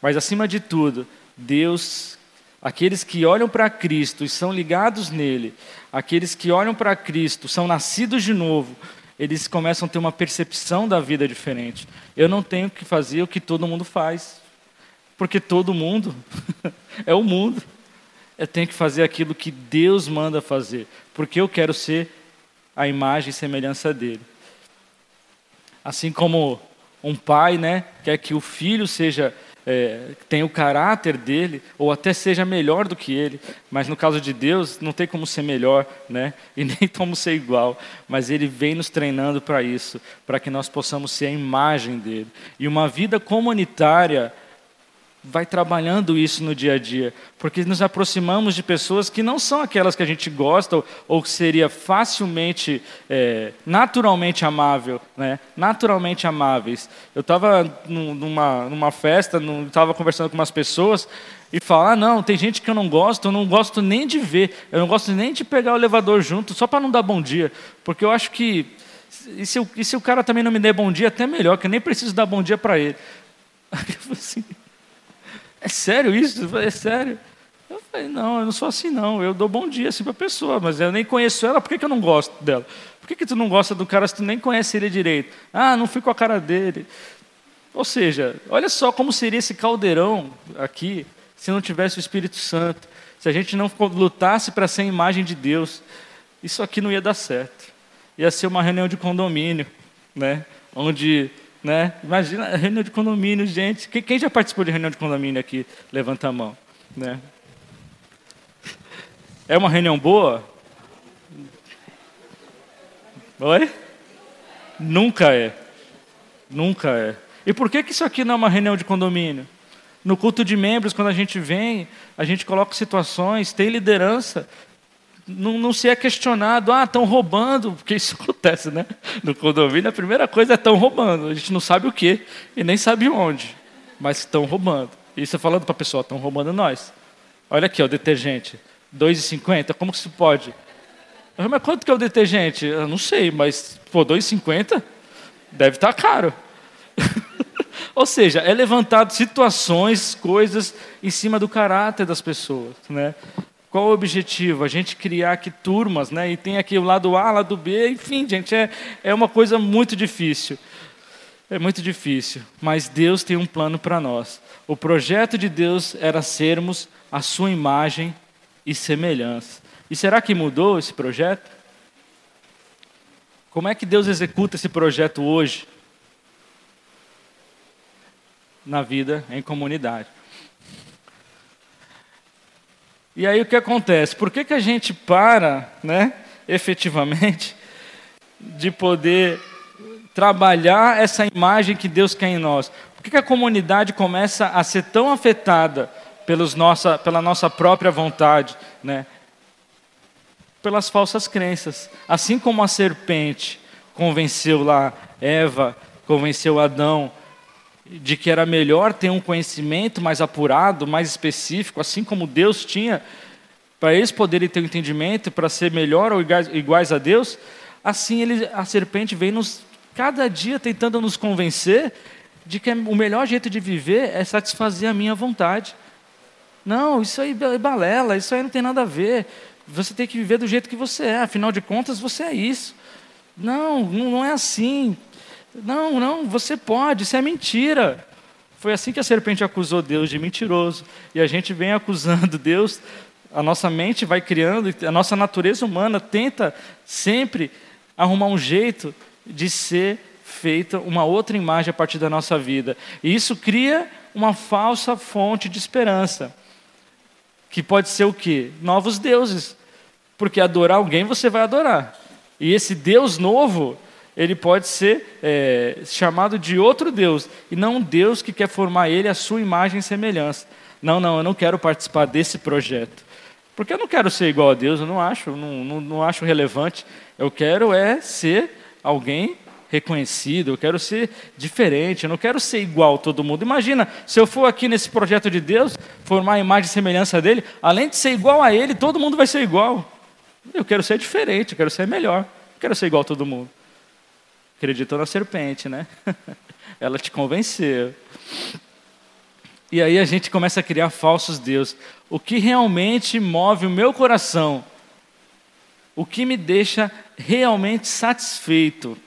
Mas acima de tudo, Deus, aqueles que olham para Cristo e são ligados nele, aqueles que olham para Cristo, são nascidos de novo, eles começam a ter uma percepção da vida diferente. Eu não tenho que fazer o que todo mundo faz. Porque todo mundo é o mundo. Eu tenho que fazer aquilo que Deus manda fazer, porque eu quero ser a imagem e semelhança dele. Assim como um pai, né, quer que o filho seja é, tenha o caráter dele, ou até seja melhor do que ele, mas no caso de Deus, não tem como ser melhor, né? e nem como ser igual, mas ele vem nos treinando para isso, para que nós possamos ser a imagem dele. E uma vida comunitária vai trabalhando isso no dia a dia, porque nos aproximamos de pessoas que não são aquelas que a gente gosta ou, que seria facilmente, é, naturalmente amável, né? naturalmente amáveis. Eu estava numa, numa festa, estava conversando com umas pessoas e falar, ah, não, tem gente que eu não gosto, eu não gosto nem de ver, eu não gosto nem de pegar o elevador junto, só para não dar bom dia, porque eu acho que e se, e se o cara também não me der bom dia, até melhor, que eu nem preciso dar bom dia para ele. assim, é sério isso? é sério. Eu falei, não, eu não sou assim não, eu dou bom dia assim para a pessoa, mas eu nem conheço ela, por que, que eu não gosto dela? Por que, que tu não gosta do cara se tu nem conhece ele direito? Ah, não fui com a cara dele. Ou seja, olha só como seria esse caldeirão aqui se não tivesse o Espírito Santo, se a gente não lutasse para ser a imagem de Deus, isso aqui não ia dar certo. Ia ser uma reunião de condomínio, né? onde né? Imagina reunião de condomínio, gente. Quem já participou de reunião de condomínio aqui? Levanta a mão. Né? É uma reunião boa? Oi? Nunca é. Nunca é. E por que, que isso aqui não é uma reunião de condomínio? No culto de membros, quando a gente vem, a gente coloca situações, tem liderança, não, não se é questionado, ah, estão roubando, porque isso acontece, né? No condomínio, a primeira coisa é estão roubando. A gente não sabe o que e nem sabe onde, mas estão roubando. E você falando para a pessoa, estão roubando nós. Olha aqui, ó, o detergente, R$ 2,50, como que isso pode? Mas quanto que é o detergente? Eu não sei, mas, pô, R$ 2,50? Deve estar tá caro. Ou seja, é levantado situações, coisas em cima do caráter das pessoas, né? Qual o objetivo? A gente criar aqui turmas, né? E tem aqui o lado A, lado B, enfim, gente, é, é uma coisa muito difícil. É muito difícil, mas Deus tem um plano para nós. O projeto de Deus era sermos a sua imagem e semelhança. E será que mudou esse projeto? Como é que Deus executa esse projeto hoje? Na vida em comunidade. E aí o que acontece? Por que, que a gente para, né, efetivamente, de poder trabalhar essa imagem que Deus quer em nós? Por que, que a comunidade começa a ser tão afetada pelos nossa, pela nossa própria vontade, né? pelas falsas crenças? Assim como a serpente convenceu lá Eva, convenceu Adão de que era melhor ter um conhecimento mais apurado, mais específico, assim como Deus tinha, para eles poderem ter um entendimento, para ser melhor ou iguais, a Deus, assim ele, a serpente vem nos, cada dia tentando nos convencer de que o melhor jeito de viver é satisfazer a minha vontade. Não, isso aí é balela, isso aí não tem nada a ver. Você tem que viver do jeito que você é, afinal de contas você é isso. Não, não é assim. Não, não, você pode, isso é mentira. Foi assim que a serpente acusou Deus de mentiroso. E a gente vem acusando Deus, a nossa mente vai criando, a nossa natureza humana tenta sempre arrumar um jeito de ser feita uma outra imagem a partir da nossa vida. E isso cria uma falsa fonte de esperança. Que pode ser o quê? Novos deuses. Porque adorar alguém você vai adorar. E esse Deus novo ele pode ser é, chamado de outro Deus, e não um Deus que quer formar ele a sua imagem e semelhança. Não, não, eu não quero participar desse projeto. Porque eu não quero ser igual a Deus, eu não acho, não, não, não acho relevante. Eu quero é ser alguém reconhecido, eu quero ser diferente, eu não quero ser igual a todo mundo. Imagina, se eu for aqui nesse projeto de Deus, formar a imagem e semelhança dele, além de ser igual a ele, todo mundo vai ser igual. Eu quero ser diferente, eu quero ser melhor, eu quero ser igual a todo mundo. Acreditou na serpente, né? Ela te convenceu. E aí a gente começa a criar falsos deuses. O que realmente move o meu coração, o que me deixa realmente satisfeito,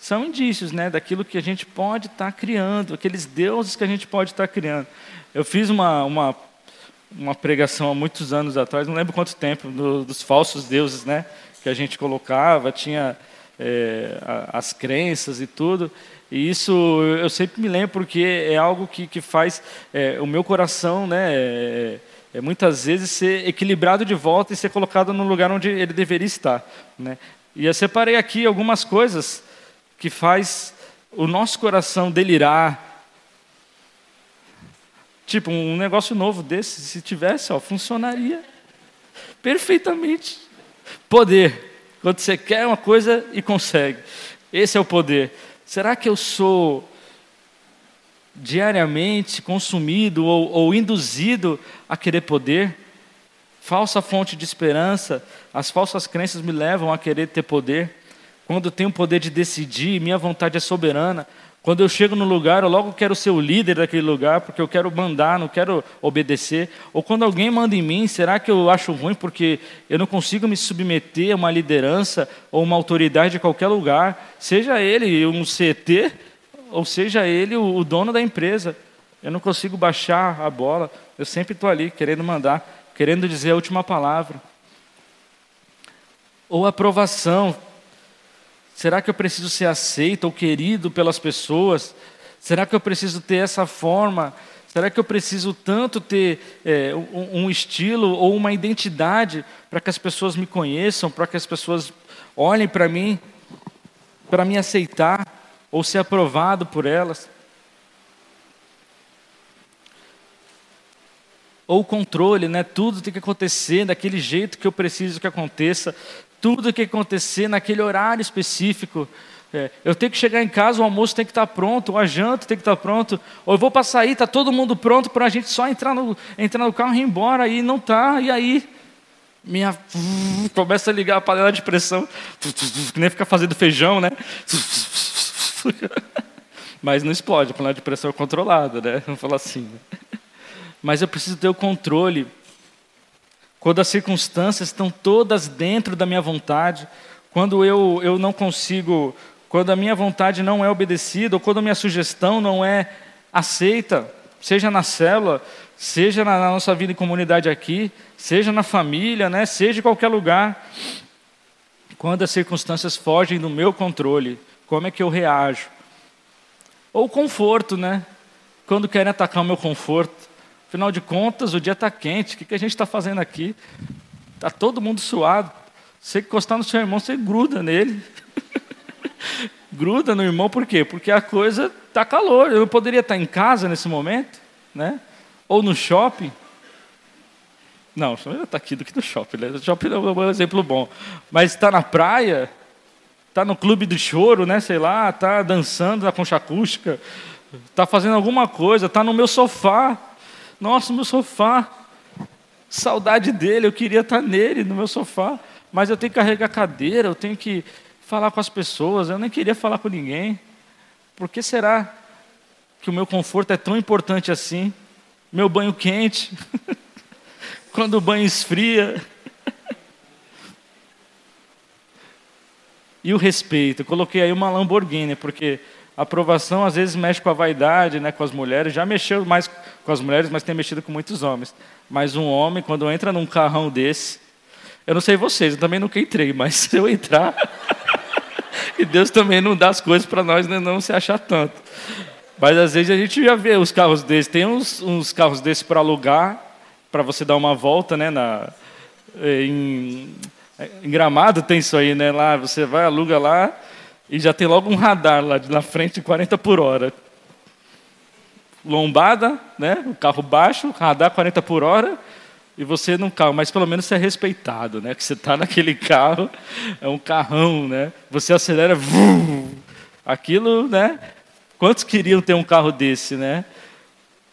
são indícios né, daquilo que a gente pode estar tá criando, aqueles deuses que a gente pode estar tá criando. Eu fiz uma, uma, uma, pregação há muitos anos atrás, não lembro quanto tempo, do, dos falsos deuses né, que a gente colocava, tinha é, as crenças e tudo. E isso eu sempre me lembro porque é algo que, que faz é, o meu coração, né, é, é, muitas vezes, ser equilibrado de volta e ser colocado no lugar onde ele deveria estar. Né? E eu separei aqui algumas coisas que faz o nosso coração delirar. Tipo, um negócio novo desse, se tivesse, ó, funcionaria perfeitamente. Poder. Quando você quer uma coisa e consegue. Esse é o poder. Será que eu sou diariamente consumido ou, ou induzido a querer poder? Falsa fonte de esperança, as falsas crenças me levam a querer ter poder. Quando eu tenho o poder de decidir, minha vontade é soberana. Quando eu chego no lugar, eu logo quero ser o líder daquele lugar, porque eu quero mandar, não quero obedecer. Ou quando alguém manda em mim, será que eu acho ruim porque eu não consigo me submeter a uma liderança ou uma autoridade de qualquer lugar, seja ele um CT, ou seja ele o dono da empresa. Eu não consigo baixar a bola, eu sempre estou ali querendo mandar, querendo dizer a última palavra. Ou aprovação, Será que eu preciso ser aceito ou querido pelas pessoas? Será que eu preciso ter essa forma? Será que eu preciso tanto ter é, um, um estilo ou uma identidade para que as pessoas me conheçam, para que as pessoas olhem para mim, para me aceitar ou ser aprovado por elas? ou controle, né? Tudo tem que acontecer daquele jeito que eu preciso que aconteça tudo o que acontecer naquele horário específico. É, eu tenho que chegar em casa, o almoço tem que estar pronto, a janta tem que estar pronto, ou eu vou para sair, está todo mundo pronto para a gente só entrar no, entrar no carro e ir embora, e não está, e aí minha começa a ligar a panela de pressão, que nem fica fazendo feijão, né? Mas não explode, a panela de pressão é controlada, né? Vamos falar assim. Mas eu preciso ter o controle quando as circunstâncias estão todas dentro da minha vontade, quando eu, eu não consigo, quando a minha vontade não é obedecida, ou quando a minha sugestão não é aceita, seja na célula, seja na, na nossa vida em comunidade aqui, seja na família, né, seja em qualquer lugar, quando as circunstâncias fogem do meu controle, como é que eu reajo? Ou conforto, né? Quando querem atacar o meu conforto. Afinal de contas, o dia está quente, o que, que a gente está fazendo aqui? Está todo mundo suado. Você encostar no seu irmão, você gruda nele. gruda no irmão, por quê? Porque a coisa está calor. Eu poderia estar em casa nesse momento, né? ou no shopping. Não, está aqui do que no shopping. Né? O shopping é um exemplo bom. Mas está na praia, está no clube do choro, né? sei lá, está dançando na concha acústica, está fazendo alguma coisa, está no meu sofá nossa, meu sofá. Saudade dele, eu queria estar nele, no meu sofá. Mas eu tenho que carregar cadeira, eu tenho que falar com as pessoas, eu nem queria falar com ninguém. Por que será que o meu conforto é tão importante assim? Meu banho quente, quando o banho esfria. e o respeito. Eu coloquei aí uma Lamborghini, porque a aprovação às vezes mexe com a vaidade, né, com as mulheres. Já mexeu mais com as mulheres, mas tem mexido com muitos homens. Mas um homem, quando entra num carrão desse, eu não sei vocês, eu também nunca entrei, mas se eu entrar, e Deus também não dá as coisas para nós né, não se achar tanto. Mas às vezes a gente já vê os carros desses. Tem uns, uns carros desses para alugar, para você dar uma volta, né, na, em, em Gramado tem isso aí, né? Lá você vai, aluga lá, e já tem logo um radar lá na frente, 40 por hora. Lombada, né? o carro baixo, radar 40 por hora, e você não carro, mas pelo menos você é respeitado, né? Que você está naquele carro, é um carrão, né? Você acelera, vum, Aquilo, né? Quantos queriam ter um carro desse, né?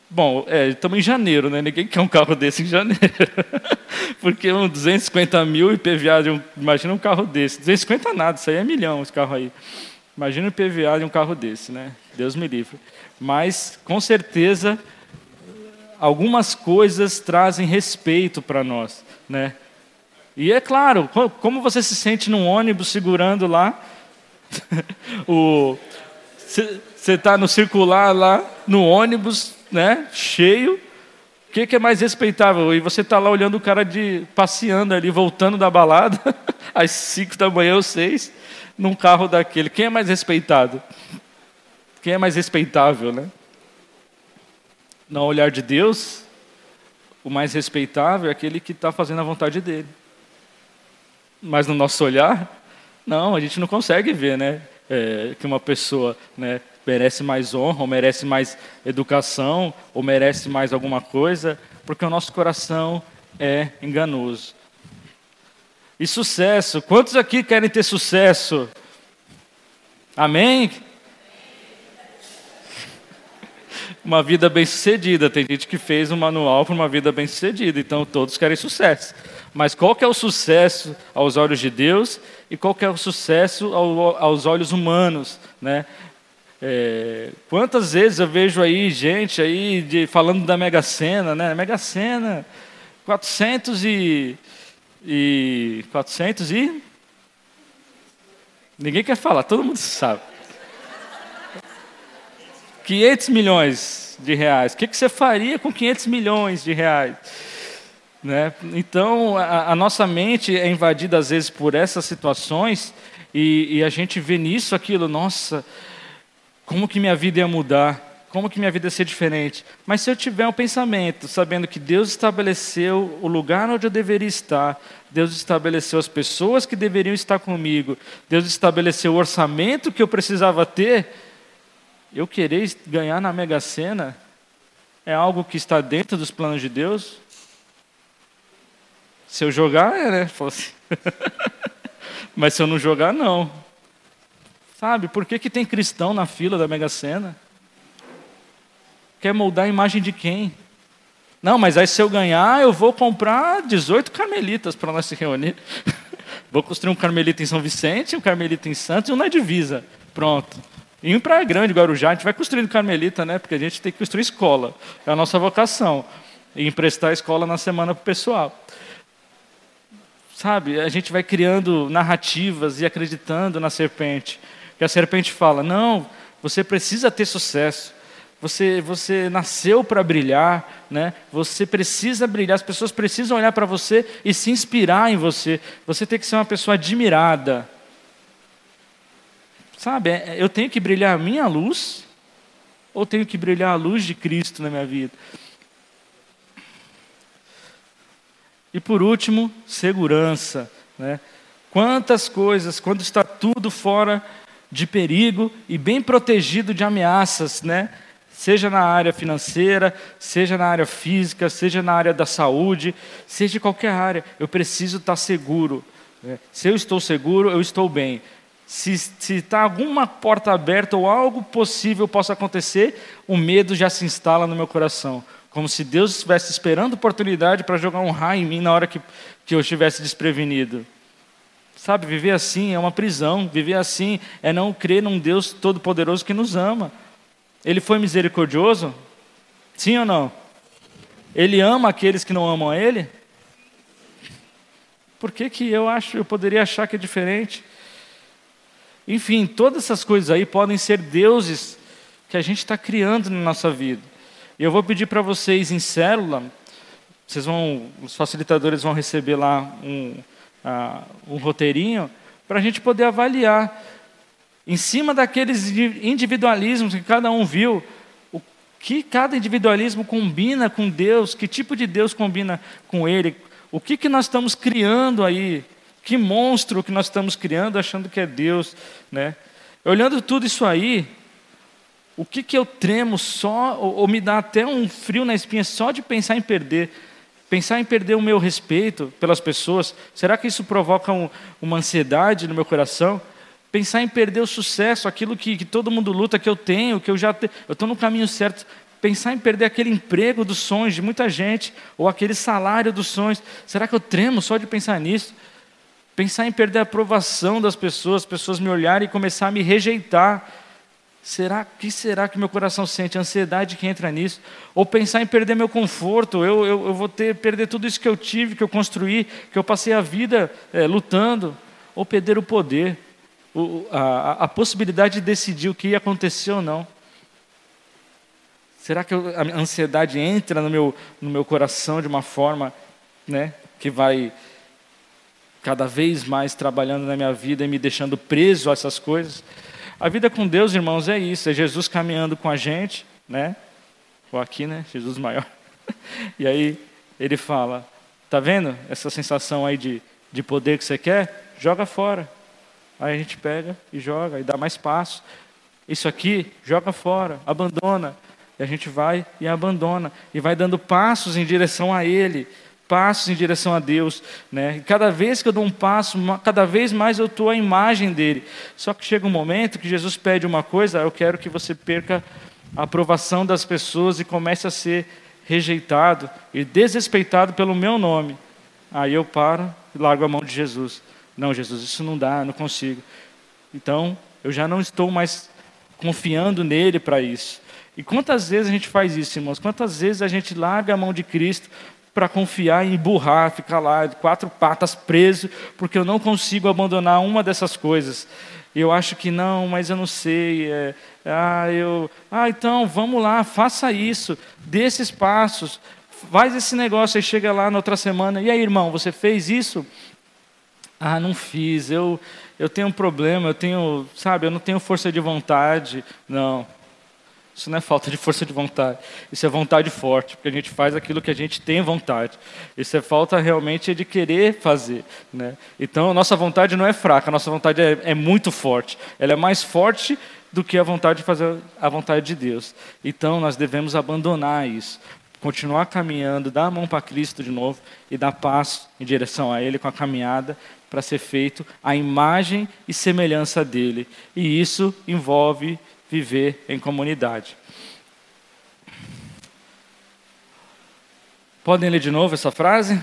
Bom, é, estamos em janeiro, né? Ninguém quer um carro desse em janeiro. Porque um 250 mil IPVA, de um, imagina um carro desse. 250 nada, isso aí é milhão, esse carro aí. Imagina o IPVA de um carro desse, né? Deus me livre. Mas, com certeza, algumas coisas trazem respeito para nós, né? E é claro, como você se sente num ônibus segurando lá, o você está no circular lá, no ônibus, né, cheio, o que, que, é mais respeitável? E você está lá olhando o cara de passeando ali, voltando da balada, às cinco da manhã ou seis, num carro daquele. Quem é mais respeitado? Quem é mais respeitável, né? No olhar de Deus, o mais respeitável é aquele que está fazendo a vontade dele. Mas no nosso olhar, não, a gente não consegue ver, né? É, que uma pessoa né, merece mais honra, ou merece mais educação, ou merece mais alguma coisa, porque o nosso coração é enganoso. E sucesso, quantos aqui querem ter sucesso? Amém? Uma vida bem-sucedida. Tem gente que fez um manual para uma vida bem-sucedida, então todos querem sucesso. Mas qual que é o sucesso aos olhos de Deus e qual que é o sucesso aos olhos humanos, né? É, quantas vezes eu vejo aí gente aí de, falando da Mega Sena, né? Mega Sena, 400 e, e 400 e ninguém quer falar, todo mundo sabe. 500 milhões de reais. O que, que você faria com 500 milhões de reais? Né? Então, a, a, nossa mente é invadida às vezes por essas situações e, e, a gente vê nisso aquilo, nossa, como que minha vida ia mudar, como que minha vida ia ser diferente. Mas se eu tiver um pensamento, sabendo que Deus estabeleceu o lugar onde eu deveria estar, Deus estabeleceu as pessoas que deveriam estar comigo, Deus estabeleceu o orçamento que eu precisava ter, eu querer ganhar na Mega Sena é algo que está dentro dos planos de Deus? Se eu jogar, é, né? Mas se eu não jogar, não. Sabe, por que, que tem cristão na fila da Mega Sena? Quer moldar a imagem de quem? Não, mas aí se eu ganhar, eu vou comprar 18 carmelitas para nós se reunir. vou construir um carmelita em São Vicente, um carmelita em Santos e um na divisa. Pronto. E em Praia Grande, Guarujá, a gente vai construindo carmelita, né? Porque a gente tem que construir escola. É a nossa vocação. E emprestar a escola na semana para o pessoal. Sabe, a gente vai criando narrativas e acreditando na serpente. Que a serpente fala: não, você precisa ter sucesso. Você, você nasceu para brilhar, né? Você precisa brilhar. As pessoas precisam olhar para você e se inspirar em você. Você tem que ser uma pessoa admirada. Sabe? É, eu tenho que brilhar a minha luz ou tenho que brilhar a luz de Cristo na minha vida? E por último, segurança. Né? Quantas coisas, quando está tudo fora de perigo e bem protegido de ameaças, né? seja na área financeira, seja na área física, seja na área da saúde, seja em qualquer área, eu preciso estar seguro. Né? Se eu estou seguro, eu estou bem. Se está alguma porta aberta ou algo possível possa acontecer, o medo já se instala no meu coração. Como se Deus estivesse esperando oportunidade para jogar um raio em mim na hora que, que eu estivesse desprevenido. Sabe, viver assim é uma prisão, viver assim é não crer num Deus todo-poderoso que nos ama. Ele foi misericordioso? Sim ou não? Ele ama aqueles que não amam a Ele? Por que, que eu acho, eu poderia achar que é diferente? Enfim, todas essas coisas aí podem ser deuses que a gente está criando na nossa vida. E eu vou pedir para vocês em célula, vocês vão, os facilitadores vão receber lá um, uh, um roteirinho para a gente poder avaliar em cima daqueles individualismos que cada um viu, o que cada individualismo combina com Deus, que tipo de Deus combina com Ele, o que, que nós estamos criando aí, que monstro que nós estamos criando achando que é Deus, né? Olhando tudo isso aí, o que, que eu tremo só, ou, ou me dá até um frio na espinha só de pensar em perder? Pensar em perder o meu respeito pelas pessoas, será que isso provoca um, uma ansiedade no meu coração? Pensar em perder o sucesso, aquilo que, que todo mundo luta, que eu tenho, que eu já tenho, eu estou no caminho certo. Pensar em perder aquele emprego dos sonhos de muita gente, ou aquele salário dos sonhos. Será que eu tremo só de pensar nisso? Pensar em perder a aprovação das pessoas, as pessoas me olharem e começar a me rejeitar. Será que será que meu coração sente? A ansiedade que entra nisso? Ou pensar em perder meu conforto? Eu, eu, eu vou ter perder tudo isso que eu tive, que eu construí, que eu passei a vida é, lutando? Ou perder o poder? o, a, a, possibilidade de decidir o que ia acontecer ou não. Será que eu, a ansiedade entra no meu, no meu coração de uma forma né, que vai cada vez mais trabalhando na minha vida e me deixando preso a essas coisas? A vida com Deus, irmãos, é isso: é Jesus caminhando com a gente, né? Ou aqui, né? Jesus maior. E aí ele fala: tá vendo essa sensação aí de, de poder que você quer? Joga fora. Aí a gente pega e joga e dá mais passo. Isso aqui, joga fora, abandona. E a gente vai e abandona. E vai dando passos em direção a Ele, passos em direção a Deus. Né? E cada vez que eu dou um passo, cada vez mais eu estou a imagem dele. Só que chega um momento que Jesus pede uma coisa, eu quero que você perca a aprovação das pessoas e comece a ser rejeitado e desrespeitado pelo meu nome. Aí eu paro e largo a mão de Jesus. Não, Jesus, isso não dá, não consigo. Então, eu já não estou mais confiando nele para isso. E quantas vezes a gente faz isso, irmãos? Quantas vezes a gente larga a mão de Cristo para confiar em burrar, ficar lá de quatro patas preso, porque eu não consigo abandonar uma dessas coisas. E eu acho que não, mas eu não sei. É, ah, eu, ah, então vamos lá, faça isso, dê esses passos, faz esse negócio, aí chega lá na outra semana. E aí, irmão, você fez isso? Ah, não fiz, eu, eu tenho um problema, eu tenho, sabe, eu não tenho força de vontade. Não, isso não é falta de força de vontade, isso é vontade forte, porque a gente faz aquilo que a gente tem vontade. Isso é falta realmente de querer fazer. Né? Então, a nossa vontade não é fraca, a nossa vontade é, é muito forte. Ela é mais forte do que a vontade de fazer a vontade de Deus. Então, nós devemos abandonar isso continuar caminhando, dar a mão para Cristo de novo e dar passo em direção a Ele com a caminhada para ser feito a imagem e semelhança dele. E isso envolve viver em comunidade. Podem ler de novo essa frase?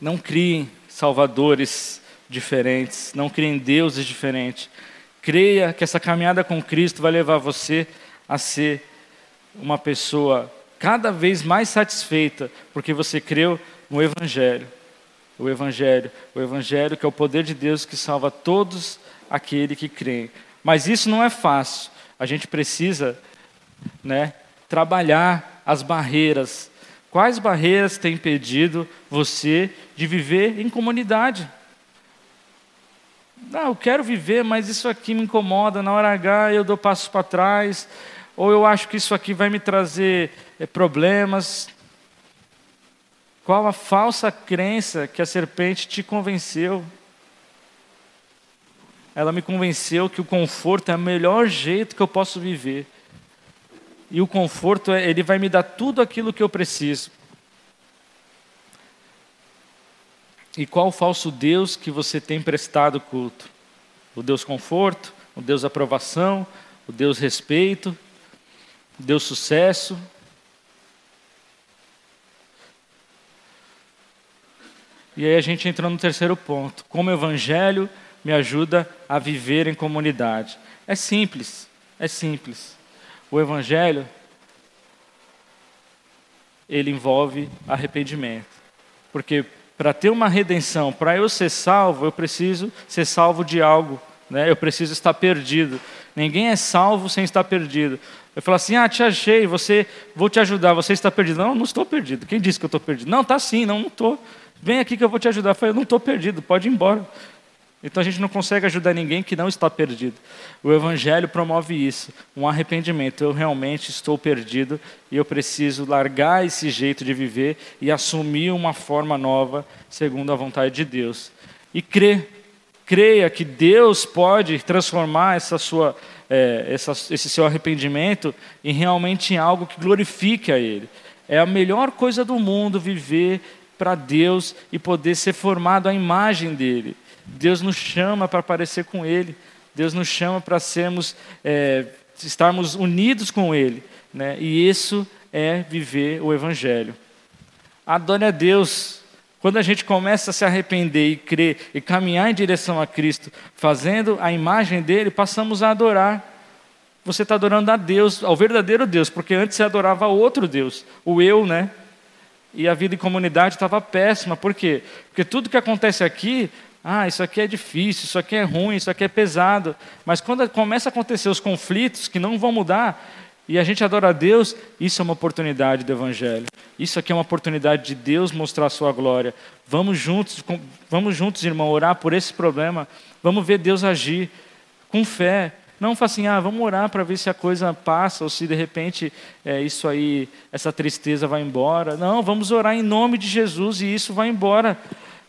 Não criem salvadores diferentes, não criem deuses diferentes. Creia que essa caminhada com Cristo vai levar você a ser uma pessoa cada vez mais satisfeita, porque você creu no Evangelho. O Evangelho, o Evangelho que é o poder de Deus que salva todos aqueles que creem. Mas isso não é fácil. A gente precisa, né, trabalhar as barreiras. Quais barreiras têm impedido você de viver em comunidade? Não, eu quero viver, mas isso aqui me incomoda. Na hora H eu dou passos para trás ou eu acho que isso aqui vai me trazer é, problemas. Qual a falsa crença que a serpente te convenceu? Ela me convenceu que o conforto é o melhor jeito que eu posso viver. E o conforto, é, ele vai me dar tudo aquilo que eu preciso. E qual o falso Deus que você tem prestado culto? O Deus conforto, o Deus aprovação, o Deus respeito, deu sucesso. E aí a gente entra no terceiro ponto. Como o Evangelho me ajuda a viver em comunidade. É simples, é simples. O Evangelho, ele envolve arrependimento. Porque para ter uma redenção, para eu ser salvo, eu preciso ser salvo de algo. Né? Eu preciso estar perdido. Ninguém é salvo sem estar perdido. Eu falo assim: ah, te achei, você, vou te ajudar, você está perdido. Não, não estou perdido. Quem disse que eu estou perdido? Não, está sim, não, não estou. Vem aqui que eu vou te ajudar. Eu falei: eu não estou perdido, pode ir embora. Então a gente não consegue ajudar ninguém que não está perdido. O Evangelho promove isso, um arrependimento. Eu realmente estou perdido e eu preciso largar esse jeito de viver e assumir uma forma nova, segundo a vontade de Deus. E crer creia que Deus pode transformar essa sua, é, essa, esse seu arrependimento em realmente em algo que glorifique a Ele. É a melhor coisa do mundo viver para Deus e poder ser formado à imagem dele. Deus nos chama para parecer com Ele. Deus nos chama para sermos, é, estarmos unidos com Ele. Né? E isso é viver o Evangelho. Adore a Deus. Quando a gente começa a se arrepender e crer e caminhar em direção a Cristo, fazendo a imagem dele, passamos a adorar. Você está adorando a Deus, ao verdadeiro Deus, porque antes você adorava a outro Deus, o eu, né? E a vida em comunidade estava péssima. Por quê? Porque tudo que acontece aqui ah, isso aqui é difícil, isso aqui é ruim, isso aqui é pesado. Mas quando começa a acontecer os conflitos que não vão mudar, e a gente adora a Deus, isso é uma oportunidade do Evangelho. Isso aqui é uma oportunidade de Deus mostrar a sua glória. Vamos juntos, vamos juntos, irmão, orar por esse problema. Vamos ver Deus agir com fé. Não faça assim, ah, vamos orar para ver se a coisa passa ou se de repente é, isso aí, essa tristeza vai embora. Não, vamos orar em nome de Jesus e isso vai embora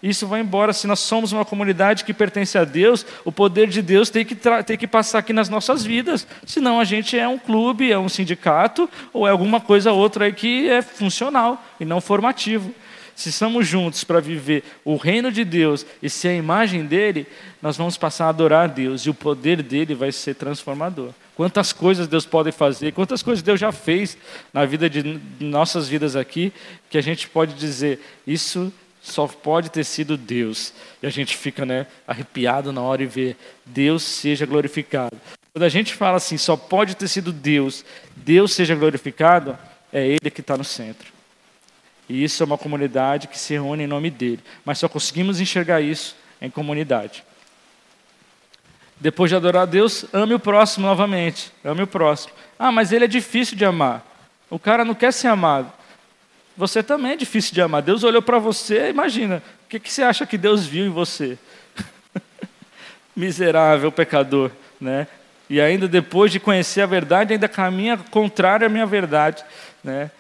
isso vai embora. Se nós somos uma comunidade que pertence a Deus, o poder de Deus tem que, tem que passar aqui nas nossas vidas. Senão a gente é um clube, é um sindicato, ou é alguma coisa outra aí que é funcional e não formativo. Se estamos juntos para viver o reino de Deus e ser a imagem dele, nós vamos passar a adorar a Deus e o poder dele vai ser transformador. Quantas coisas Deus pode fazer, quantas coisas Deus já fez na vida de nossas vidas aqui, que a gente pode dizer, isso só pode ter sido Deus. E a gente fica né, arrepiado na hora e vê Deus seja glorificado. Quando a gente fala assim, só pode ter sido Deus, Deus seja glorificado, é Ele que está no centro. E isso é uma comunidade que se reúne em nome dele. Mas só conseguimos enxergar isso em comunidade. Depois de adorar a Deus, ame o próximo novamente. Ame o próximo. Ah, mas ele é difícil de amar. O cara não quer ser amado você também é difícil de amar. Deus olhou para você, imagina, o que, que você acha que Deus viu em você? Miserável pecador, né? E ainda depois de conhecer a verdade, ainda caminha contrário à minha verdade, né?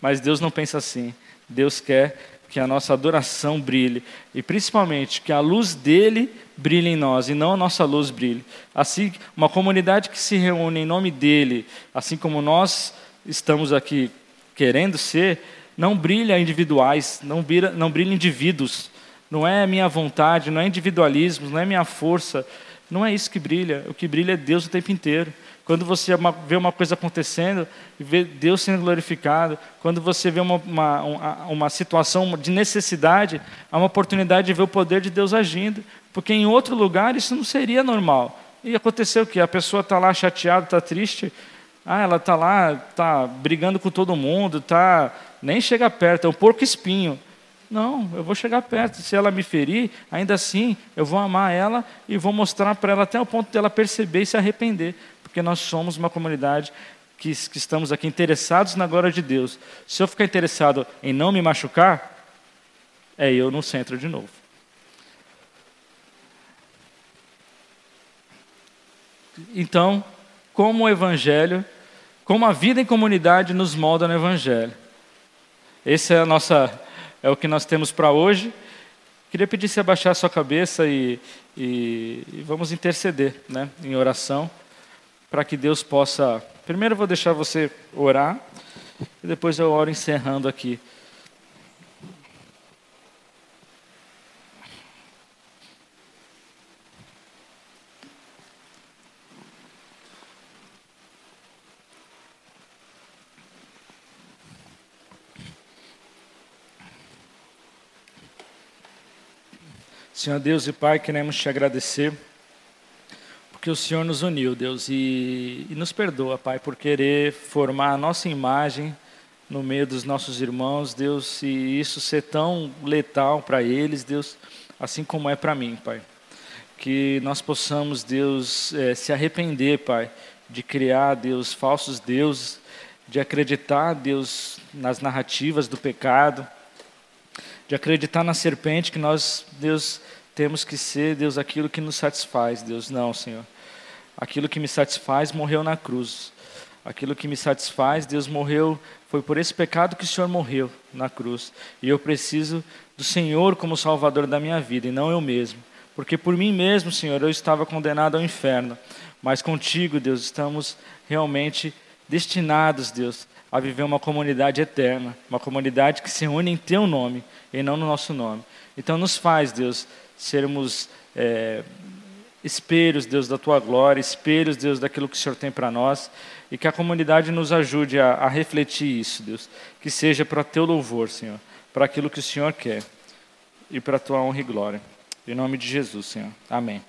Mas Deus não pensa assim. Deus quer que a nossa adoração brilhe e principalmente que a luz dele brilhe em nós e não a nossa luz brilhe. Assim, uma comunidade que se reúne em nome dele, assim como nós estamos aqui querendo ser, não brilha individuais, não brilha, não brilha indivíduos. Não é minha vontade, não é individualismo, não é minha força. Não é isso que brilha. O que brilha é Deus o tempo inteiro. Quando você vê uma coisa acontecendo e vê Deus sendo glorificado, quando você vê uma, uma, uma situação de necessidade, há uma oportunidade de ver o poder de Deus agindo. Porque em outro lugar isso não seria normal. E aconteceu o quê? A pessoa está lá chateada, está triste, ah, ela está lá, está brigando com todo mundo, tá, nem chega perto, é um porco espinho. Não, eu vou chegar perto. Se ela me ferir, ainda assim, eu vou amar ela e vou mostrar para ela até o ponto dela perceber e se arrepender. Porque nós somos uma comunidade que, que estamos aqui interessados na glória de Deus. Se eu ficar interessado em não me machucar, é eu no centro de novo. Então, como o Evangelho como a vida em comunidade nos molda no Evangelho. Esse é a nossa, é o que nós temos para hoje. Queria pedir se abaixar a sua cabeça e, e, e vamos interceder, né, em oração, para que Deus possa. Primeiro eu vou deixar você orar e depois eu oro encerrando aqui. Senhor Deus e Pai, queremos te agradecer, porque o Senhor nos uniu, Deus, e, e nos perdoa, Pai, por querer formar a nossa imagem no meio dos nossos irmãos, Deus, e isso ser tão letal para eles, Deus, assim como é para mim, Pai. Que nós possamos, Deus, é, se arrepender, Pai, de criar, Deus, falsos deuses, de acreditar, Deus, nas narrativas do pecado, de acreditar na serpente que nós, Deus, temos que ser, Deus, aquilo que nos satisfaz. Deus, não, Senhor. Aquilo que me satisfaz morreu na cruz. Aquilo que me satisfaz, Deus morreu, foi por esse pecado que o Senhor morreu na cruz. E eu preciso do Senhor como Salvador da minha vida e não eu mesmo. Porque por mim mesmo, Senhor, eu estava condenado ao inferno. Mas contigo, Deus, estamos realmente destinados, Deus, a viver uma comunidade eterna, uma comunidade que se une em Teu nome e não no nosso nome. Então, nos faz, Deus, sermos é, espelhos, Deus, da Tua glória, espelhos, Deus, daquilo que o Senhor tem para nós e que a comunidade nos ajude a, a refletir isso, Deus. Que seja para Teu louvor, Senhor, para aquilo que o Senhor quer e para Tua honra e glória. Em nome de Jesus, Senhor. Amém.